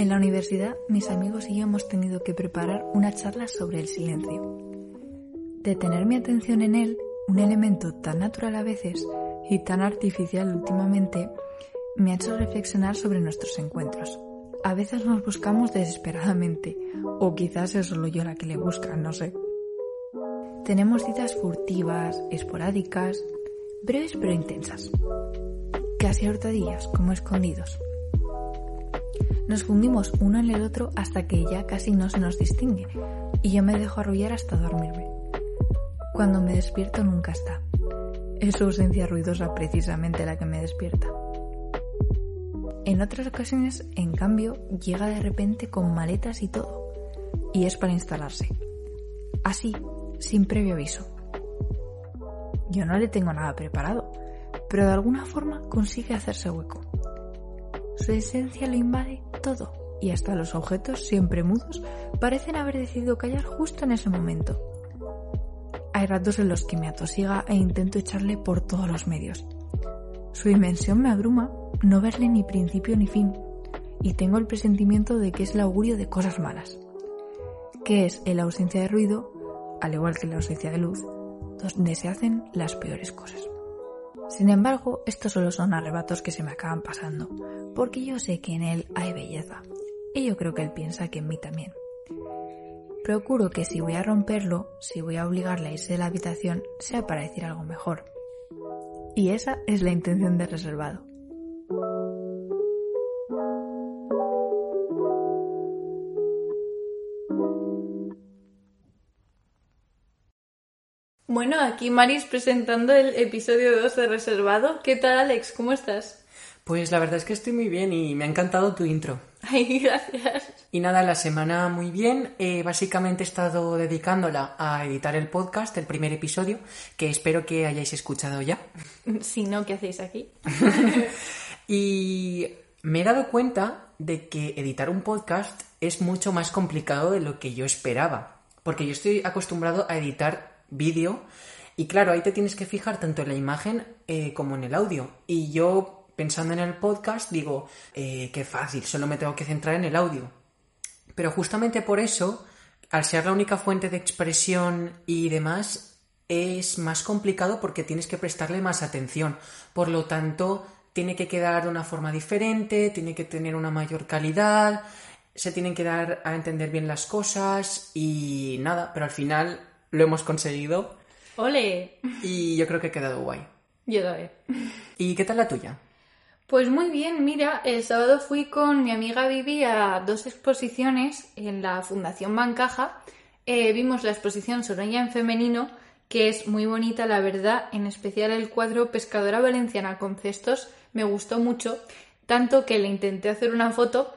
En la universidad, mis amigos y yo hemos tenido que preparar una charla sobre el silencio. De tener mi atención en él, un elemento tan natural a veces y tan artificial últimamente, me ha hecho reflexionar sobre nuestros encuentros. A veces nos buscamos desesperadamente, o quizás es solo yo la que le busca, no sé. Tenemos citas furtivas, esporádicas, breves pero intensas. Casi a hurtadillas, como escondidos. Nos fundimos uno en el otro hasta que ya casi no se nos distingue y yo me dejo arrullar hasta dormirme. Cuando me despierto nunca está. Es su ausencia ruidosa precisamente la que me despierta. En otras ocasiones, en cambio, llega de repente con maletas y todo, y es para instalarse. Así, sin previo aviso. Yo no le tengo nada preparado, pero de alguna forma consigue hacerse hueco. Su esencia lo invade todo, y hasta los objetos, siempre mudos, parecen haber decidido callar justo en ese momento. Hay ratos en los que me atosiga e intento echarle por todos los medios. Su dimensión me abruma no verle ni principio ni fin, y tengo el presentimiento de que es el augurio de cosas malas, que es en la ausencia de ruido, al igual que la ausencia de luz, donde se hacen las peores cosas. Sin embargo, estos solo son arrebatos que se me acaban pasando, porque yo sé que en él hay belleza, y yo creo que él piensa que en mí también. Procuro que si voy a romperlo, si voy a obligarle a irse de la habitación, sea para decir algo mejor. Y esa es la intención de reservado. Bueno, aquí Maris presentando el episodio 2 de Reservado. ¿Qué tal, Alex? ¿Cómo estás? Pues la verdad es que estoy muy bien y me ha encantado tu intro. Ay, gracias. Y nada, la semana muy bien. Eh, básicamente he estado dedicándola a editar el podcast, el primer episodio, que espero que hayáis escuchado ya. Si no, ¿qué hacéis aquí? y me he dado cuenta de que editar un podcast es mucho más complicado de lo que yo esperaba. Porque yo estoy acostumbrado a editar vídeo y claro, ahí te tienes que fijar tanto en la imagen eh, como en el audio. Y yo, pensando en el podcast, digo, eh, qué fácil, solo me tengo que centrar en el audio. Pero justamente por eso, al ser la única fuente de expresión y demás, es más complicado porque tienes que prestarle más atención. Por lo tanto, tiene que quedar de una forma diferente, tiene que tener una mayor calidad, se tienen que dar a entender bien las cosas y nada, pero al final lo hemos conseguido. ¡Ole! Y yo creo que ha quedado guay. Yo también. ¿Y qué tal la tuya? Pues muy bien, mira, el sábado fui con mi amiga Vivi a dos exposiciones en la Fundación Bancaja. Eh, vimos la exposición Soraya en femenino, que es muy bonita, la verdad, en especial el cuadro Pescadora Valenciana con cestos, me gustó mucho, tanto que le intenté hacer una foto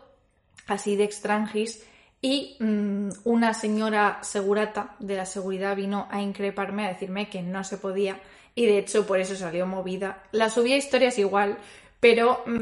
así de extranjis y mm, una señora segurata de la seguridad vino a increparme, a decirme que no se podía y de hecho por eso salió movida. La subí a historias igual, pero mm,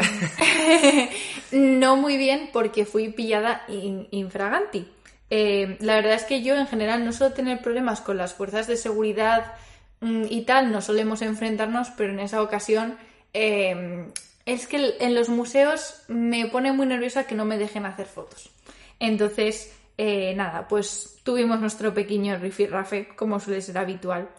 no muy bien porque fui pillada infraganti. Eh, la verdad es que yo en general no suelo tener problemas con las fuerzas de seguridad mm, y tal, no solemos enfrentarnos, pero en esa ocasión eh, es que en los museos me pone muy nerviosa que no me dejen hacer fotos. Entonces, eh, nada, pues tuvimos nuestro pequeño rifirrafe, como suele ser habitual.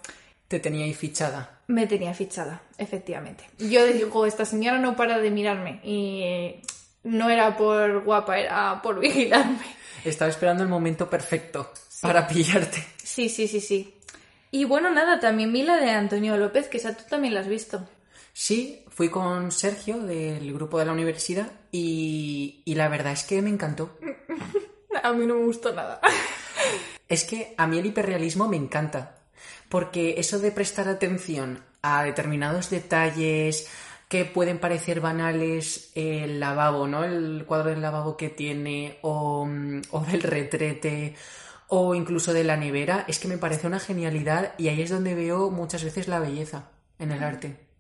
¿Te tenía ahí fichada? Me tenía fichada, efectivamente. Yo digo, esta señora no para de mirarme y eh, no era por guapa, era por vigilarme. Estaba esperando el momento perfecto para pillarte. Sí, sí, sí, sí. Y bueno, nada, también vi la de Antonio López, que esa tú también la has visto. Sí, fui con Sergio del grupo de la universidad y, y la verdad es que me encantó. A mí no me gustó nada. Es que a mí el hiperrealismo me encanta, porque eso de prestar atención a determinados detalles que pueden parecer banales el lavabo, ¿no? El cuadro del lavabo que tiene, o, o del retrete, o incluso de la nevera, es que me parece una genialidad y ahí es donde veo muchas veces la belleza en el arte.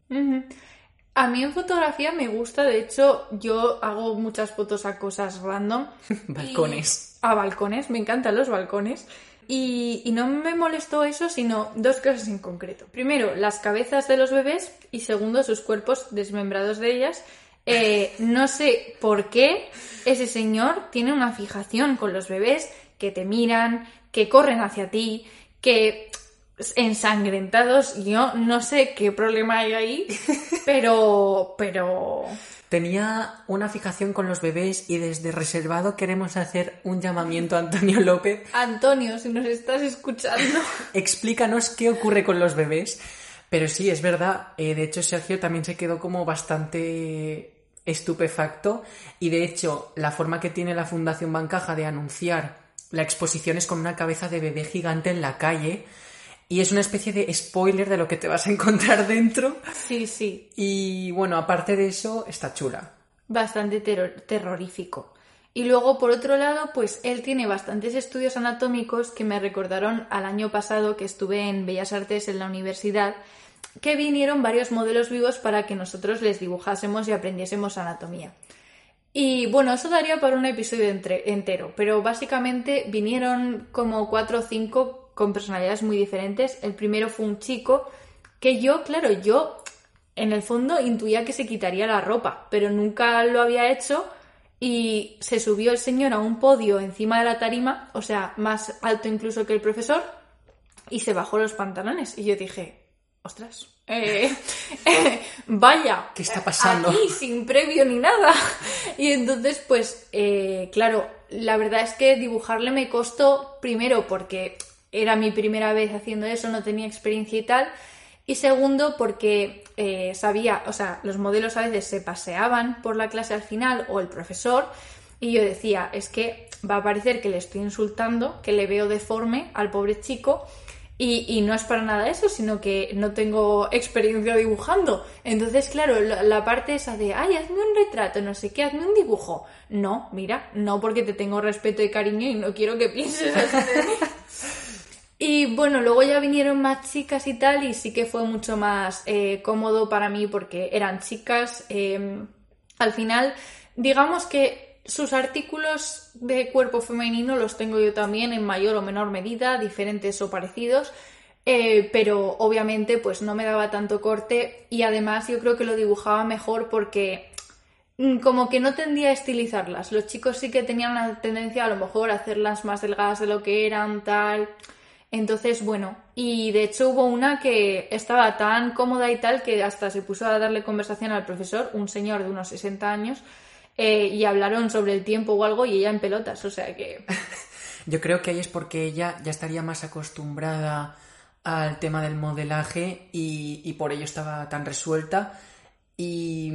A mí en fotografía me gusta, de hecho, yo hago muchas fotos a cosas random. Balcones. Y- A balcones, me encantan los balcones. Y, y no me molestó eso, sino dos cosas en concreto. Primero, las cabezas de los bebés y segundo, sus cuerpos desmembrados de ellas. Eh, no sé por qué ese señor tiene una fijación con los bebés que te miran, que corren hacia ti, que ensangrentados. Yo no sé qué problema hay ahí, pero, pero Tenía una fijación con los bebés y desde reservado queremos hacer un llamamiento a Antonio López. Antonio, si nos estás escuchando, Explícanos qué ocurre con los bebés. Pero sí, es verdad. eh, de hecho, Sergio también se quedó como bastante estupefacto. Y de hecho, la forma que tiene la Fundación Bancaja de anunciar la exposición es con una cabeza de bebé gigante en la calle. Y es una especie de spoiler de lo que te vas a encontrar dentro. sí, sí, Y bueno, aparte de eso, está chula. bastante terror- terrorífico. Y luego, por otro lado, pues él tiene bastantes estudios anatómicos que me recordaron al año pasado que estuve en Bellas Artes en la universidad, que vinieron varios modelos vivos para que nosotros les dibujásemos y aprendiésemos anatomía. Y bueno, eso daría para un episodio entre- entero, pero básicamente vinieron como cuatro o cinco con personalidades muy diferentes. El primero fue un chico que yo, claro, yo en el fondo intuía que se quitaría la ropa, pero nunca lo había hecho y se subió el señor a un podio encima de la tarima, o sea, más alto incluso que el profesor, y se bajó los pantalones. Y yo dije, ostras, eh, vaya, ¿Qué está pasando? Aquí, sin previo ni nada. Y entonces, pues, eh, claro, la verdad es que dibujarle me costó, primero, porque era mi primera vez haciendo eso, no tenía experiencia y tal. Y segundo, porque eh, sabía, o sea, los modelos a veces se paseaban por la clase al final o el profesor. Y yo decía, es que va a parecer que le estoy insultando, que le veo deforme al pobre chico. Y, y no es para nada eso, sino que no tengo experiencia dibujando. Entonces, claro, la, parte esa de, ay, hazme un retrato, no sé qué, hazme un dibujo. No, mira, no porque te tengo respeto y cariño y no quiero que pienses así. Y bueno, luego ya vinieron más chicas y tal, y sí que fue mucho más eh, cómodo para mí porque eran chicas. eh, al final, digamos que sus artículos de cuerpo femenino los tengo yo también en mayor o menor medida, diferentes o parecidos. eh, pero obviamente pues no me daba tanto corte y además yo creo que lo dibujaba mejor porque mm, como que no tendía a estilizarlas. Los chicos sí que tenían la tendencia a lo mejor a hacerlas más delgadas de lo que eran, tal. Entonces, bueno, y de hecho hubo una que estaba tan cómoda y tal que hasta se puso a darle conversación al profesor, un señor de unos 60 años, eh, y hablaron sobre el tiempo o algo y ella en pelotas, o sea que... Yo creo que ahí es porque ella ya estaría más acostumbrada al tema del modelaje y, y por ello estaba tan resuelta. Y,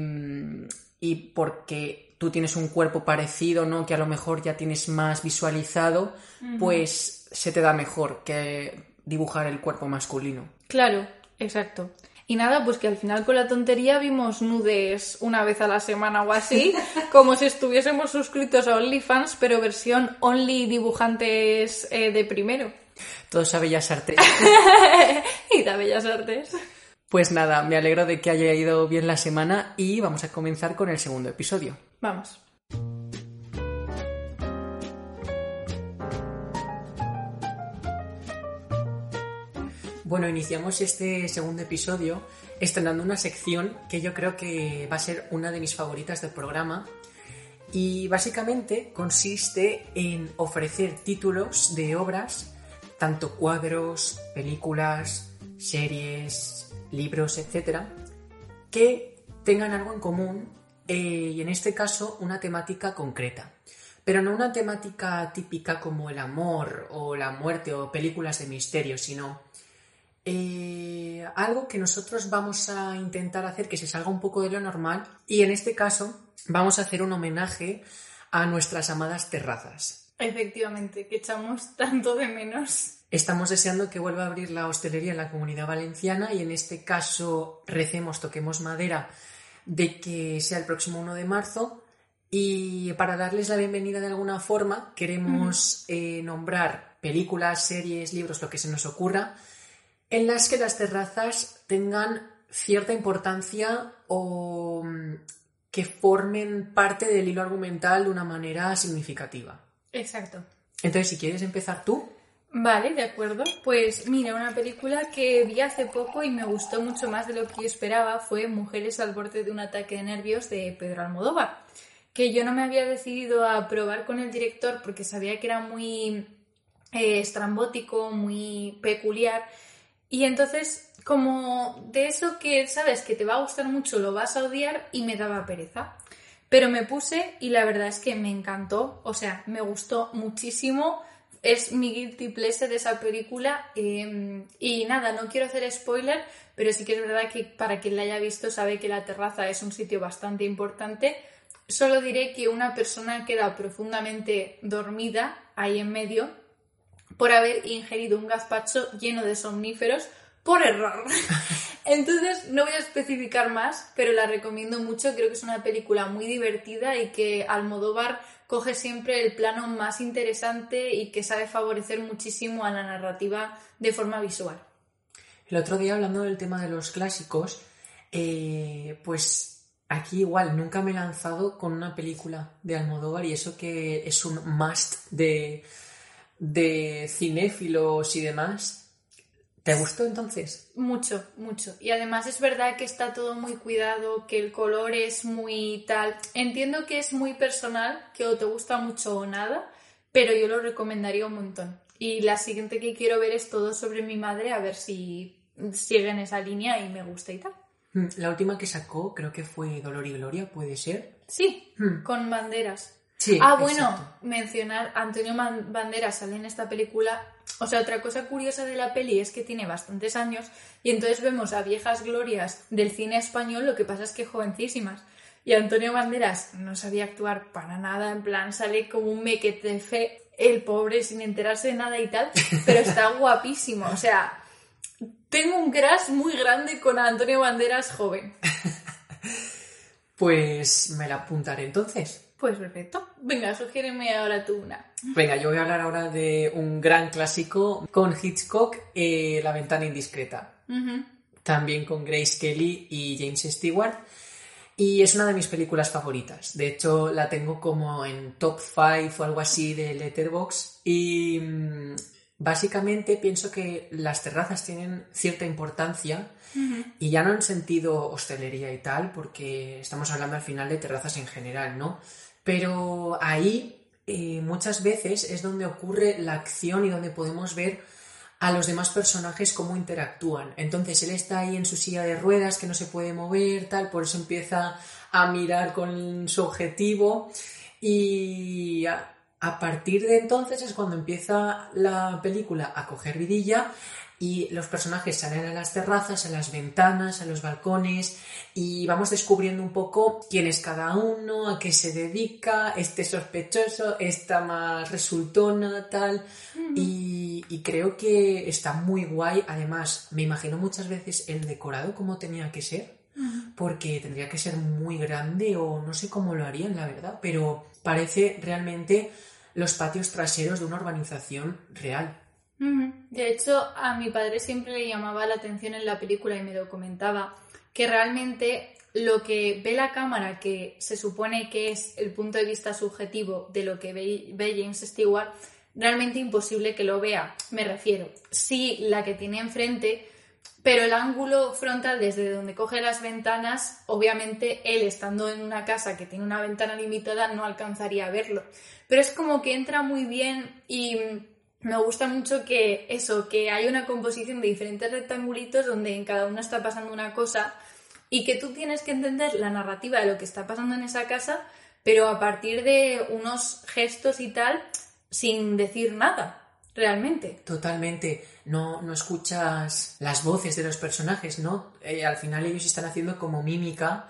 y porque tú tienes un cuerpo parecido, ¿no? Que a lo mejor ya tienes más visualizado, pues se te da mejor que dibujar el cuerpo masculino. Claro, exacto. Y nada, pues que al final con la tontería vimos nudes una vez a la semana o así, como si estuviésemos suscritos a OnlyFans, pero versión Only dibujantes eh, de primero. Todos a Bellas Artes. y da Bellas Artes. Pues nada, me alegro de que haya ido bien la semana y vamos a comenzar con el segundo episodio. Vamos. Bueno, iniciamos este segundo episodio estrenando una sección que yo creo que va a ser una de mis favoritas del programa y básicamente consiste en ofrecer títulos de obras, tanto cuadros, películas, series, libros, etcétera, que tengan algo en común eh, y en este caso una temática concreta. Pero no una temática típica como el amor o la muerte o películas de misterio, sino eh, algo que nosotros vamos a intentar hacer que se salga un poco de lo normal y en este caso vamos a hacer un homenaje a nuestras amadas terrazas. Efectivamente, que echamos tanto de menos. Estamos deseando que vuelva a abrir la hostelería en la comunidad valenciana y en este caso recemos, toquemos madera de que sea el próximo 1 de marzo. Y para darles la bienvenida de alguna forma, queremos eh, nombrar películas, series, libros, lo que se nos ocurra, en las que las terrazas tengan cierta importancia o mm, que formen parte del hilo argumental de una manera significativa. Exacto. Entonces, si quieres empezar tú. Vale, de acuerdo. Pues mira, una película que vi hace poco y me gustó mucho más de lo que yo esperaba fue Mujeres al borde de un ataque de nervios de Pedro Almodóvar, que yo no me había decidido a probar con el director porque sabía que era muy eh, estrambótico, muy peculiar. Y entonces, como de eso que sabes que te va a gustar mucho, lo vas a odiar y me daba pereza. Pero me puse y la verdad es que me encantó, o sea, me gustó muchísimo es mi guilty pleasure de esa película. Em, y nada, no quiero hacer spoiler, pero sí que es verdad que para quien la haya visto sabe que la terraza es un sitio bastante importante. Solo diré que una persona queda profundamente dormida ahí en medio por haber ingerido un gazpacho lleno de somníferos por error. Entonces no voy a especificar más, pero la recomiendo mucho. Creo que es una película muy divertida y que Almodóvar coge siempre el plano más interesante y que sabe favorecer muchísimo a la narrativa de forma visual. El otro día, hablando del tema de los clásicos, eh, pues aquí igual nunca me he lanzado con una película de Almodóvar y eso que es un must de, de cinéfilos y demás. ¿Te gustó entonces? Mucho, mucho. Y además es verdad que está todo muy cuidado, que el color es muy tal. Entiendo que es muy personal, que o te gusta mucho o nada, pero yo lo recomendaría un montón. Y la siguiente que quiero ver es todo sobre mi madre, a ver si sigue en esa línea y me gusta y tal. Mm, la última que sacó creo que fue Dolor y Gloria, ¿puede ser? Sí, Hmm. con banderas. Sí. ah, bueno, exacto. mencionar Antonio Banderas sale en esta película. O sea, otra cosa curiosa de la peli es que tiene bastantes años y entonces vemos a viejas glorias del cine español, lo que pasa es que jovencísimas. Y Antonio Banderas no sabía actuar para nada, en plan, sale como un mequetefe, el pobre sin enterarse de nada y tal, pero está guapísimo. O sea, tengo un crush muy grande con Antonio Banderas joven. Pues me la apuntaré entonces. Pues perfecto. Venga, sugiéreme ahora tú una. Venga, yo voy a hablar ahora de un gran clásico con Hitchcock, eh, La ventana indiscreta. También con Grace Kelly y James Stewart. Y es una de mis películas favoritas. De hecho, la tengo como en top 5 o algo así de Letterboxd. Y mm, básicamente pienso que las terrazas tienen cierta importancia. Y ya no en sentido hostelería y tal, porque estamos hablando al final de terrazas en general, ¿no? Pero ahí eh, muchas veces es donde ocurre la acción y donde podemos ver a los demás personajes cómo interactúan. Entonces él está ahí en su silla de ruedas que no se puede mover, tal, por eso empieza a mirar con su objetivo y a, a partir de entonces es cuando empieza la película a coger vidilla y los personajes salen a las terrazas, a las ventanas, a los balcones y vamos descubriendo un poco quién es cada uno, a qué se dedica, este sospechoso, esta más resultona, tal. y, y creo que está muy guay. Además, me imagino muchas veces el decorado como tenía que ser, porque tendría que ser muy grande o no sé cómo lo harían, la verdad, pero parece realmente los patios traseros de una urbanización real. De hecho, a mi padre siempre le llamaba la atención en la película y me lo comentaba, que realmente lo que ve la cámara, que se supone que es el punto de vista subjetivo de lo que ve James Stewart, realmente imposible que lo vea. Me refiero, sí la que tiene enfrente, pero el ángulo frontal desde donde coge las ventanas, obviamente él estando en una casa que tiene una ventana limitada no alcanzaría a verlo. Pero es como que entra muy bien y me gusta mucho que eso, que hay una composición de diferentes rectangulitos donde en cada uno está pasando una cosa y que tú tienes que entender la narrativa de lo que está pasando en esa casa, pero a partir de unos gestos y tal, sin decir nada, realmente. Totalmente. No, no escuchas las voces de los personajes, ¿no? Eh, al final ellos están haciendo como mímica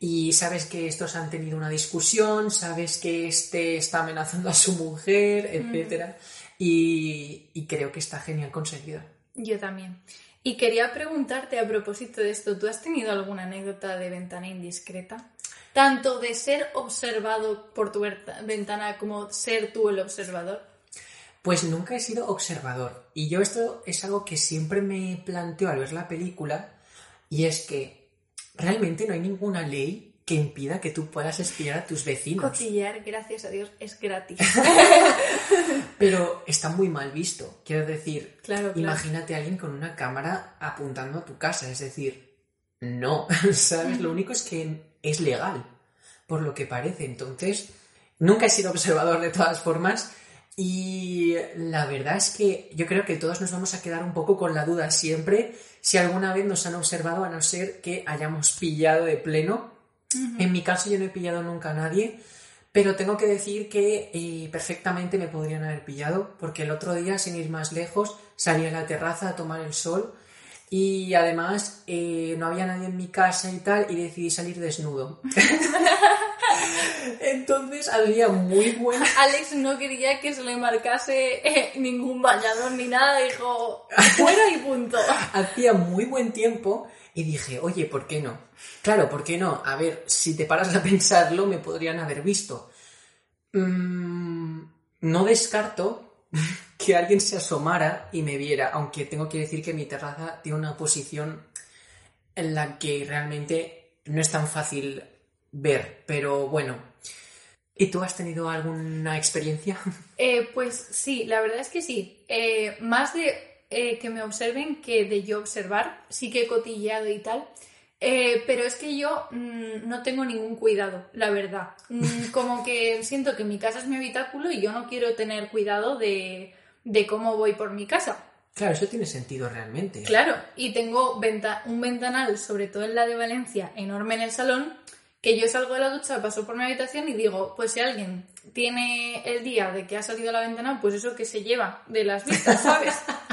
y sabes que estos han tenido una discusión, sabes que este está amenazando a su mujer, etcétera. Y, y creo que está genial conseguida. Yo también. Y quería preguntarte a propósito de esto, ¿tú has tenido alguna anécdota de ventana indiscreta? Tanto de ser observado por tu ventana como ser tú el observador. Pues nunca he sido observador. Y yo esto es algo que siempre me planteo al ver la película. Y es que realmente no hay ninguna ley que impida que tú puedas espiar a tus vecinos. Cotillear, gracias a Dios, es gratis. Pero está muy mal visto. Quiero decir, Claro, claro. imagínate a alguien con una cámara apuntando a tu casa. Es decir, no, ¿sabes? Lo único es que es legal, por lo que parece. Entonces, nunca he sido observador de todas formas. Y la verdad es que yo creo que todos nos vamos a quedar un poco con la duda siempre si alguna vez nos han observado, a no ser que hayamos pillado de pleno. En mi caso yo no he pillado nunca a nadie, pero tengo que decir que eh, perfectamente me podrían haber pillado, porque el otro día, sin ir más lejos, salí a la terraza a tomar el sol y además eh, no había nadie en mi casa y tal, y decidí salir desnudo. Entonces había muy buena... Alex no quería que se le marcase eh, ningún bañador ni nada, dijo fuera y punto. Hacía muy buen tiempo y dije, oye, ¿por qué no? Claro, ¿por qué no? A ver, si te paras a pensarlo, me podrían haber visto. Mm, no descarto que alguien se asomara y me viera, aunque tengo que decir que mi terraza tiene una posición en la que realmente no es tan fácil ver, pero bueno. ¿Y tú has tenido alguna experiencia? Eh, pues sí, la verdad es que sí. Eh, más de eh, que me observen que de yo observar, sí que he cotilleado y tal. Eh, pero es que yo mm, no tengo ningún cuidado, la verdad. Mm, como que siento que mi casa es mi habitáculo y yo no quiero tener cuidado de, de cómo voy por mi casa. Claro, eso tiene sentido realmente. Claro, y tengo venta- un ventanal, sobre todo en la de Valencia, enorme en el salón, que yo salgo de la ducha, paso por mi habitación y digo, pues si alguien tiene el día de que ha salido a la ventana, pues eso que se lleva de las vistas, ¿sabes?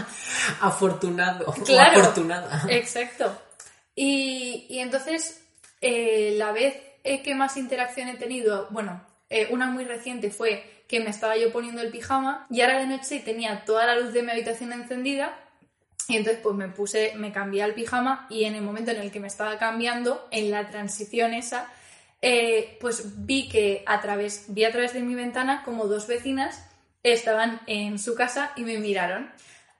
Afortunado o afortunada. Exacto. Y, y entonces, eh, la vez eh, que más interacción he tenido, bueno, eh, una muy reciente fue que me estaba yo poniendo el pijama y era de noche tenía toda la luz de mi habitación encendida y entonces pues me puse, me cambié al pijama y en el momento en el que me estaba cambiando, en la transición esa, eh, pues vi que a través, vi a través de mi ventana como dos vecinas estaban en su casa y me miraron.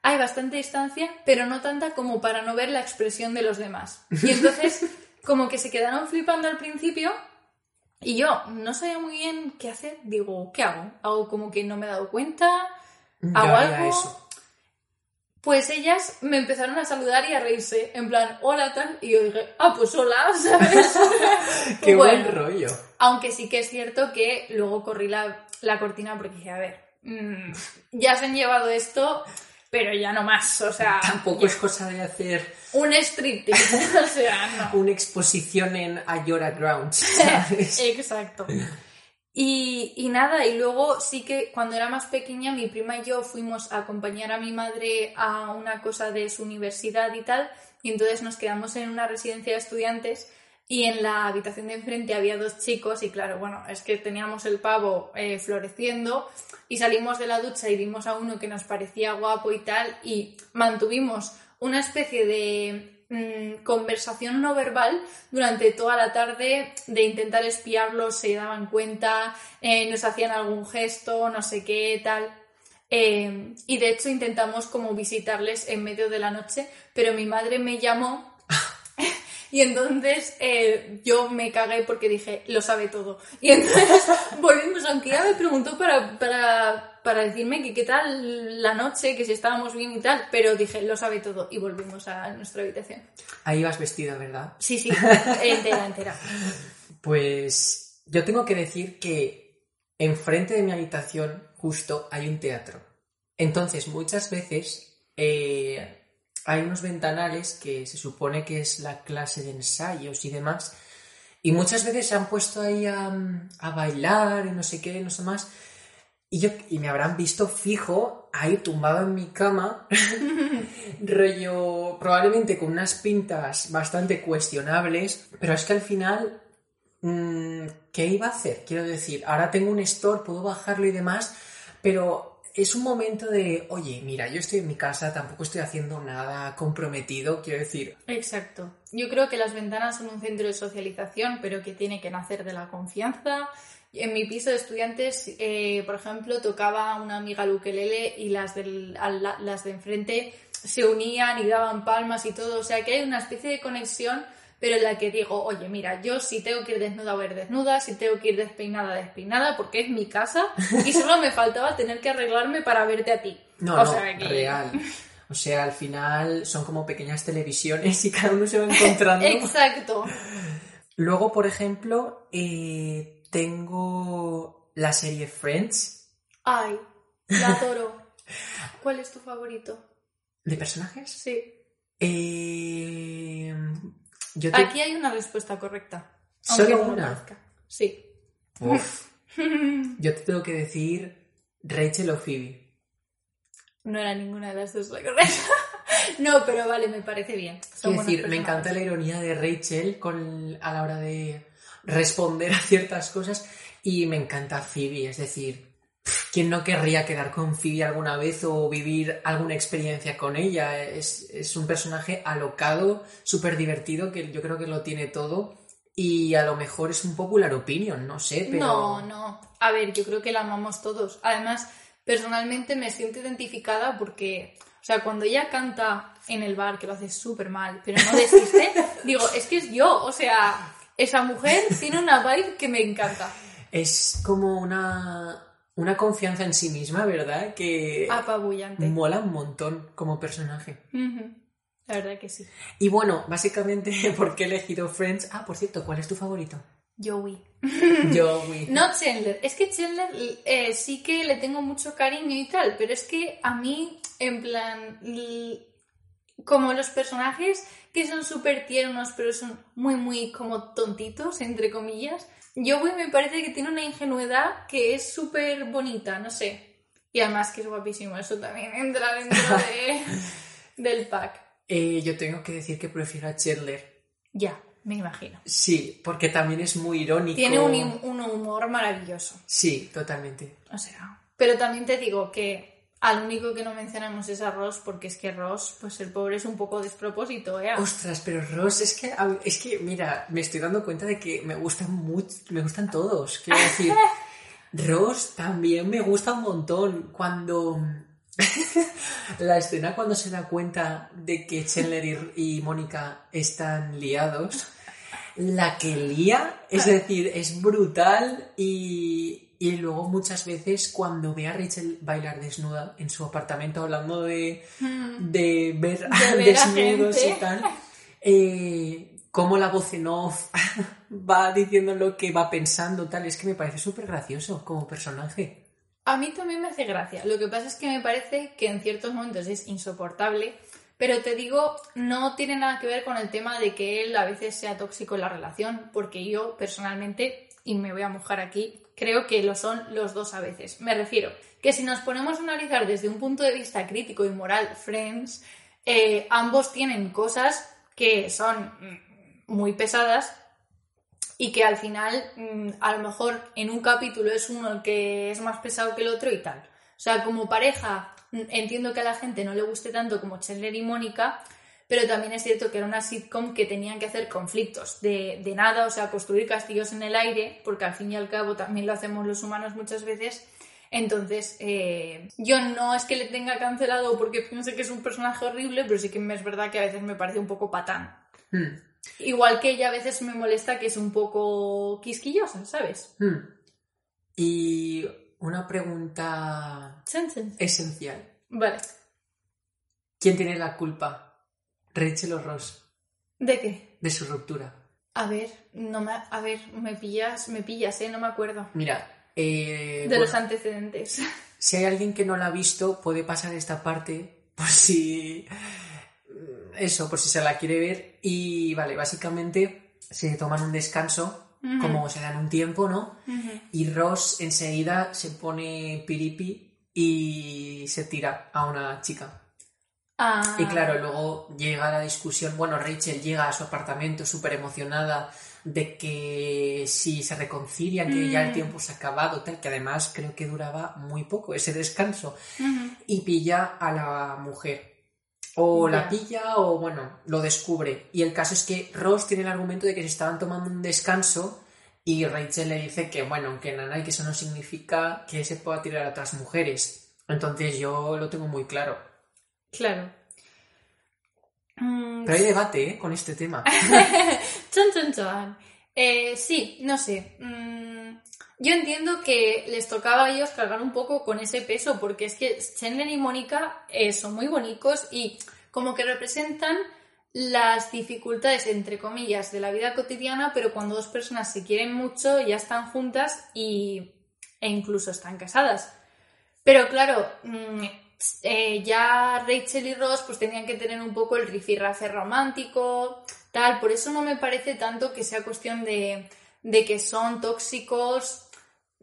Hay bastante distancia, pero no tanta como para no ver la expresión de los demás. Y entonces, como que se quedaron flipando al principio y yo no sabía muy bien qué hacer. Digo, ¿qué hago? Hago como que no me he dado cuenta, hago algo. eso. Pues ellas me empezaron a saludar y a reírse, en plan, hola tal, y yo dije, ah, pues hola, ¿sabes? Qué Bueno, buen rollo. Aunque sí que es cierto que luego corrí la, la cortina porque dije, a ver, mm, ya se han llevado esto, pero ya no más, o sea, Tampoco es cosa de hacer un striptease, o sea, no. una exposición en Ayora Grounds, ¿sabes? Exacto. Y, y nada, y luego sí que cuando era más pequeña mi prima y yo fuimos a acompañar a mi madre a una cosa de su universidad y tal, y entonces nos quedamos en una residencia de estudiantes y en la habitación de enfrente había dos chicos y claro, bueno, es que teníamos el pavo eh, floreciendo y salimos de la ducha y vimos a uno que nos parecía guapo y tal y mantuvimos una especie de mm, conversación no verbal durante toda la tarde de intentar espiarlos, se daban cuenta, eh, nos hacían algún gesto, no sé qué, tal. Eh, y de hecho intentamos como visitarles en medio de la noche, pero mi madre me llamó y entonces eh, yo me cagué porque dije, lo sabe todo. Y entonces volvimos, aunque ella me preguntó para, para, para decirme que qué tal la noche, que si estábamos bien y tal, pero dije, lo sabe todo y volvimos a nuestra habitación. Ahí vas vestida, ¿verdad? Sí, sí, entera, entera. Pues yo tengo que decir que enfrente de mi habitación justo hay un teatro. Entonces muchas veces eh, hay unos ventanales que se supone que es la clase de ensayos y demás. Y muchas veces se han puesto ahí a, a bailar y no sé qué, no sé más. Y, yo, y me habrán visto fijo ahí tumbado en mi cama, rollo probablemente con unas pintas bastante cuestionables, pero es que al final, mm, ¿qué iba a hacer? Quiero decir, ahora tengo un store, puedo bajarlo y demás, pero es un momento de, oye, mira, yo estoy en mi casa, tampoco estoy haciendo nada comprometido, quiero decir. Exacto. Yo creo que las ventanas son un centro de socialización, pero que tiene que nacer de la confianza. En mi piso de estudiantes, eh, por ejemplo, tocaba una amiga Lukelele y las, del, las de enfrente se unían y daban palmas y todo. O sea que hay una especie de conexión, pero en la que digo, oye, mira, yo si tengo que ir desnuda, voy a ir desnuda, si tengo que ir despeinada, despeinada, porque es mi casa y solo me faltaba tener que arreglarme para verte a ti. No, o no, sea que- real. O sea, al final son como pequeñas televisiones y cada uno se va encontrando. Exacto. Luego, por ejemplo, eh, tengo la serie Friends Ay, la adoro. ¿Cuál es tu favorito? de personajes. Sí. Eh, yo te... Aquí hay una respuesta correcta. ¿Solo una? parezca. Sí. Uf. Yo te tengo que decir Rachel o Phoebe. No era ninguna de las dos la correcta. No, pero vale, me parece bien. Son buenos decir, me encanta la ironía de Rachel con, a la hora de responder a ciertas cosas y me encanta Phoebe, es decir, ¿quién no querría quedar con Phoebe alguna vez o vivir alguna experiencia con ella? Es, es un personaje alocado, súper divertido, que yo creo que lo tiene todo y a lo mejor es un popular opinion, no sé, pero... No, no. A ver, yo creo que la amamos todos. Además, personalmente me siento identificada porque, o sea, cuando ella canta en el bar, que lo hace súper mal, pero no desiste, digo, es que es yo. O sea, esa mujer tiene una vibe que me encanta. Es como una, una confianza en sí misma, ¿verdad? Que Apabullante. mola un montón como personaje. La verdad que sí. Y bueno, básicamente, ¿por qué he elegido Friends? Ah, por cierto, ¿cuál es tu favorito? Joey. Joey. No Chandler, es que Chandler eh, sí que le tengo mucho cariño y tal, pero es que a mí, en plan, como los personajes que son súper tiernos, pero son muy, muy como tontitos, entre comillas, Joey me parece que tiene una ingenuidad que es súper bonita, no sé. Y además que es guapísimo, eso también entra dentro de, del pack. Eh, yo tengo que decir que prefiero a Chandler. Ya, me imagino. Sí, porque también es muy irónico. Tiene un, un humor maravilloso. Sí, totalmente. O sea, pero también te digo que al único que no mencionamos es a Ross, porque es que Ross, pues el pobre es un poco despropósito, ¿eh? Ostras, pero Ross, es que, es que, mira, me estoy dando cuenta de que me gustan mucho, me gustan todos. Quiero decir, Ross también me gusta un montón. Cuando la escena cuando se da cuenta de que Chandler y, y Mónica están liados, la que lía, es decir, es brutal y, y luego muchas veces cuando ve a Rachel bailar desnuda en su apartamento hablando de, de ver, De ver desnudos gente. y tal, eh, cómo la voz en off va diciendo lo que va pensando, tal, es que me parece súper gracioso como personaje. A mí también me hace gracia. Lo que pasa es que me parece que en ciertos momentos es insoportable, pero te digo, no tiene nada que ver con el tema de que él a veces sea tóxico en la relación, porque yo personalmente, y me voy a mojar aquí, creo que lo son los dos a veces. Me refiero que si nos ponemos a analizar desde un punto de vista crítico y moral, Friends, eh, ambos tienen cosas que son mm, muy pesadas y que al final mm, a lo mejor en un capítulo es uno el que es más pesado que el otro y tal. O sea, como pareja mm, entiendo que a la gente no le guste tanto como Chandler y Mónica, pero también es cierto que era una sitcom que tenían que hacer conflictos de, de nada, o sea, construir castillos en el aire, porque al fin y al cabo también lo hacemos los humanos muchas veces. Entonces, eh, yo no es que le tenga cancelado porque piense que es un personaje horrible, pero sí que es verdad que a veces me parece un poco patán. Hmm, Igual que ella a veces me molesta que es un poco quisquillosa, ¿sabes? hmm. Y una pregunta esencial. Vale. ¿Quién tiene la culpa? ¿Rachel o Ross? ¿De qué? De su ruptura. A ver, no me, a ver, me pillas, me pillas, ¿eh? No me acuerdo. Mira, eh, De bueno, los antecedentes. si hay alguien que no la ha visto, puede pasar esta parte por si... Eso, por si se la quiere ver. Y vale, básicamente se toman un descanso, como se dan un tiempo, ¿no? Y Ross enseguida se pone piripi y se tira a una chica. Ah, Y claro, luego llega la discusión. Bueno, Rachel llega a su apartamento súper emocionada de que si se reconcilian, que ya el Mm. tiempo se ha acabado, tal, que además creo que duraba muy poco ese descanso, y pilla a la mujer. O la pilla o, bueno, lo descubre. Y el caso es que Ross tiene el argumento de que se estaban tomando un descanso y Rachel le dice que, bueno, que nada, y que eso no significa que se pueda tirar a otras mujeres. Entonces yo lo tengo muy claro. Claro. Mm, Pero hay debate, ¿eh? Con este tema. Chon, chon, chon. Eh, sí, no sé. Mm, yo entiendo que les tocaba a ellos cargar un poco con ese peso, porque es que Chandler y Mónica eh, son muy bonitos y como que representan las dificultades, entre comillas, de la vida cotidiana, pero cuando dos personas se quieren mucho, ya están juntas y, e incluso están casadas. Pero claro, mm, eh, ya Rachel y Ross pues tenían que tener un poco el rifirrafe romántico, tal, por eso no me parece tanto que sea cuestión de, de que son tóxicos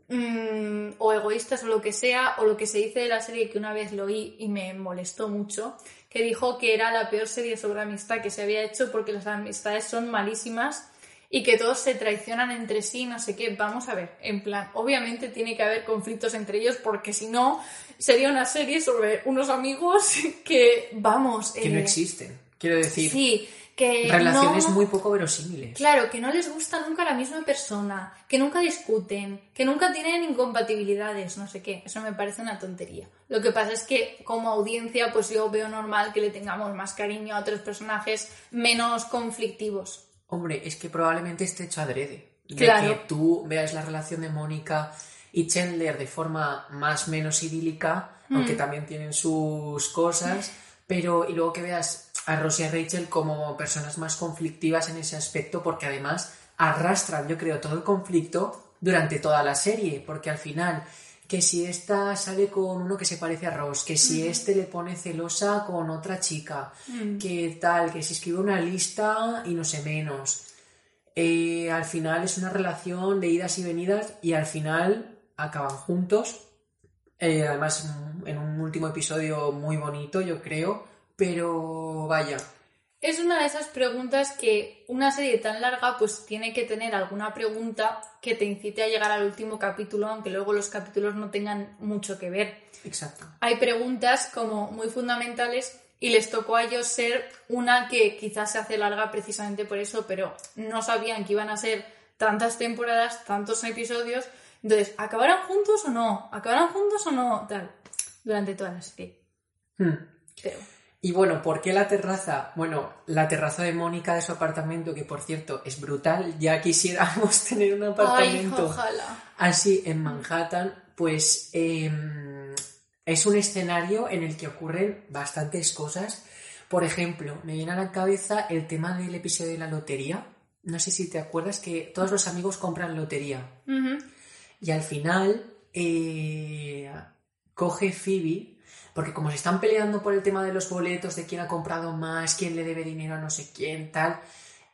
mm, o egoístas o lo que sea, o lo que se dice de la serie que una vez lo oí y me molestó mucho, que dijo que era la peor serie sobre amistad que se había hecho porque las amistades son malísimas y que todos se traicionan entre sí, no sé qué. Vamos a ver, en plan, obviamente tiene que haber conflictos entre ellos porque si no sería una serie sobre unos amigos que, vamos, que no eh, existen. Quiero decir, Sí, que relaciones no- muy poco verosímiles. Claro, que no les gusta nunca la misma persona, que nunca discuten, que nunca tienen incompatibilidades, no sé qué. Eso me parece una tontería. Lo que pasa es que como audiencia, pues yo veo normal que le tengamos más cariño a otros personajes menos conflictivos. Hombre, es que probablemente esté hecho adrede. De Claro. que tú veas la relación de Mónica y Chandler de forma más o menos idílica, aunque también tienen sus cosas, pero y luego que veas a Ross y a Rachel como personas más conflictivas en ese aspecto, porque además arrastran, yo creo, todo el conflicto durante toda la serie, porque al final, que si esta sale con uno que se parece a Ross, que si este le pone celosa con otra chica, que tal, que si escribe una lista y no sé menos. Eh, al final es una relación de idas y venidas y al final acaban juntos. Eh, además, mm, en un último episodio muy bonito, yo creo. Pero vaya, Es una de esas preguntas que una serie tan larga pues tiene que tener alguna pregunta que te incite a llegar al último capítulo, aunque luego los capítulos no tengan mucho que ver. exacto. hay preguntas como muy fundamentales y les tocó a ellos ser una que quizás se hace larga precisamente por eso, pero no sabían que iban a ser tantas temporadas, tantos episodios. Entonces, ¿acabarán juntos o no? ¿Acabarán juntos o no? Tal, durante toda la serie. Hmm. Pero, Y bueno, ¿por qué la terraza? Bueno, la terraza de Mónica de su apartamento, que por cierto es brutal, ya quisiéramos tener un ay, apartamento ojalá. así en Manhattan, pues em, es un escenario en el que ocurren bastantes cosas. Por ejemplo, me viene a la cabeza el tema del episodio de la lotería. No sé si te acuerdas que todos los amigos compran lotería. Y al final eh, coge Phoebe, porque como se están peleando por el tema de los boletos, de quién ha comprado más, quién le debe dinero a no sé quién, tal,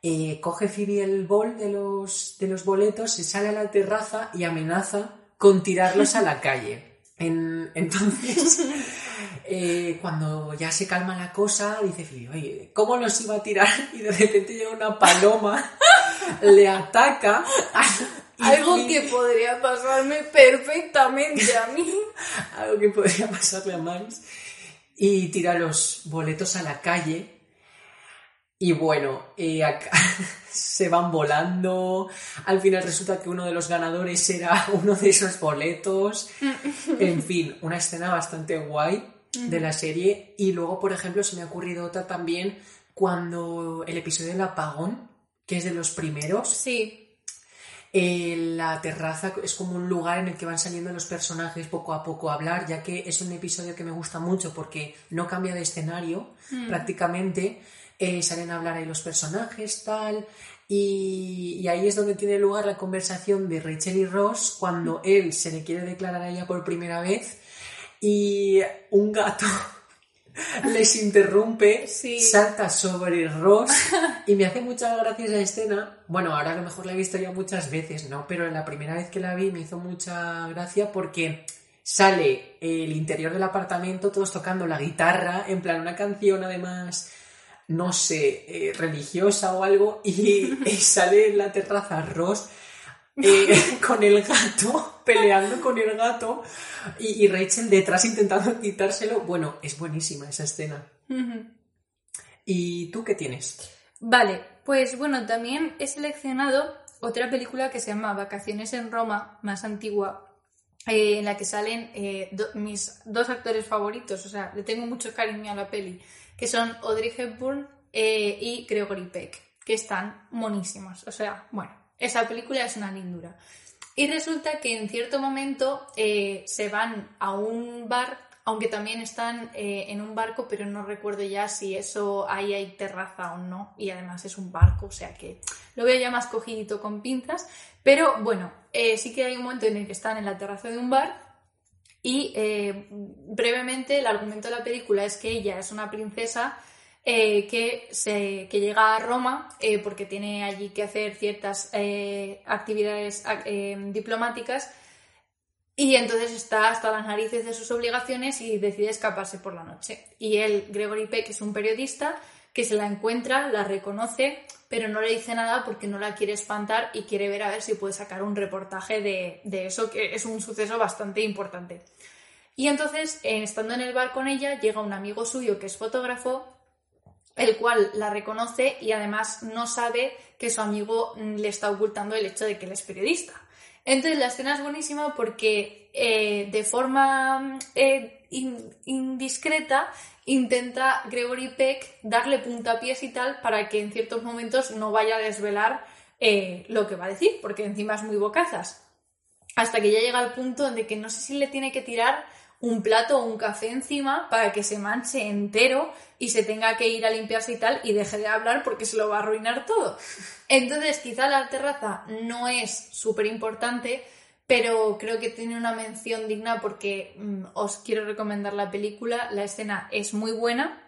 eh, coge Phoebe el bol de los, de los boletos, se sale a la terraza y amenaza con tirarlos a la calle. En- entonces, eh, cuando ya se calma la cosa, dice Phoebe, oye, ¿cómo los iba a tirar? Y de repente llega una paloma, le ataca. y Algo que podría pasarme perfectamente a mí. algo que podría pasarle a Miles, y tira los boletos a la calle. Y bueno, eh, acá se van volando. Al final resulta que uno de los ganadores era uno de esos boletos. En fin, una escena bastante guay de la serie. Y luego, por ejemplo, se me ha ocurrido otra también cuando el episodio del apagón, que es de los primeros, Sí, eh, la terraza es como un lugar en el que van saliendo los personajes poco a poco a hablar, ya que es un episodio que me gusta mucho porque no cambia de escenario prácticamente. eh, salen a hablar ahí los personajes, tal. Y, y ahí es donde tiene lugar la conversación de Rachel y Ross cuando él se le quiere declarar a ella por primera vez y un gato les interrumpe, Sí. salta sobre Ross y me hace mucha gracia esa escena. Bueno, ahora a lo mejor la he visto ya muchas veces, ¿no? Pero la primera vez que la vi me hizo mucha gracia porque sale el interior del apartamento todos tocando la guitarra, en plan una canción además no sé, eh, religiosa o algo, y, y sale en la terraza Ross eh, con el gato, peleando con el gato, y, y Rachel detrás intentando quitárselo. Bueno, es buenísima esa escena. ¿Y tú qué tienes? Vale, pues bueno, también he seleccionado otra película que se llama Vacaciones en Roma, más antigua, eh, en la que salen eh, do- mis dos actores favoritos, o sea, le tengo mucho cariño a la peli, que son Audrey Hepburn eh, y Gregory Peck, que están monísimos. O sea, bueno, esa película es una lindura. Y resulta que en cierto momento eh, se van a un bar, aunque también están eh, en un barco, pero no recuerdo ya si eso ahí hay terraza o no. Y además es un barco, o sea que lo veo ya más cogidito con pinzas. Pero bueno, eh, sí que hay un momento en el que están en la terraza de un bar y brevemente el argumento de la película es que ella es una princesa eh, que, llega a Roma eh, porque tiene allí que hacer ciertas eh, actividades ac- eh, diplomáticas y entonces está hasta las narices de sus obligaciones y decide escaparse por la noche. Y él, Gregory Peck, es un periodista que se la encuentra, la reconoce, pero no le dice nada porque no la quiere espantar y quiere ver a ver si puede sacar un reportaje de, de eso, que es un suceso bastante importante. Y entonces, estando en el bar con ella, llega un amigo suyo que es fotógrafo, el cual la reconoce y además no sabe que su amigo mm, le está ocultando el hecho de que él es periodista. Entonces la escena es buenísima porque eh, de forma mm, eh, in- indiscreta intenta Gregory Peck darle puntapiés y tal para que en ciertos momentos no vaya a desvelar eh, lo que va a decir, porque encima es muy bocazas. Hasta que ya llega al punto de que no sé si le tiene que tirar un plato o un café encima para que se manche entero y se tenga que ir a limpiarse y tal y deje de hablar porque se lo va a arruinar todo. Entonces quizá la terraza no es súper importante, pero creo que tiene una mención digna porque mm, os quiero recomendar la película, la escena es muy buena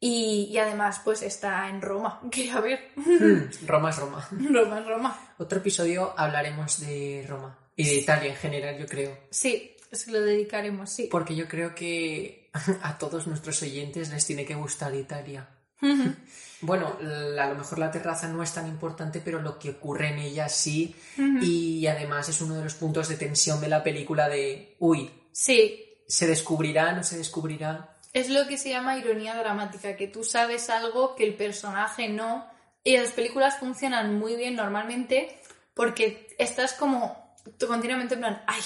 y, y además pues está en Roma, que a ver, Mm, Roma es Roma. Roma es Roma. Otro episodio hablaremos de Roma y de Italia en general, yo creo. Sí, se lo dedicaremos, sí. Porque yo creo que a todos nuestros oyentes les tiene que gustar Italia. Bueno, a lo mejor la terraza no es tan importante, pero lo que ocurre en ella sí. Y además es uno de los puntos de tensión de la película de, uy, Sí, ¿se descubrirá? ¿No se descubrirá? Es lo que se llama ironía dramática, que tú sabes algo que el personaje no. Y las películas funcionan muy bien normalmente porque estás como continuamente en plan, ay,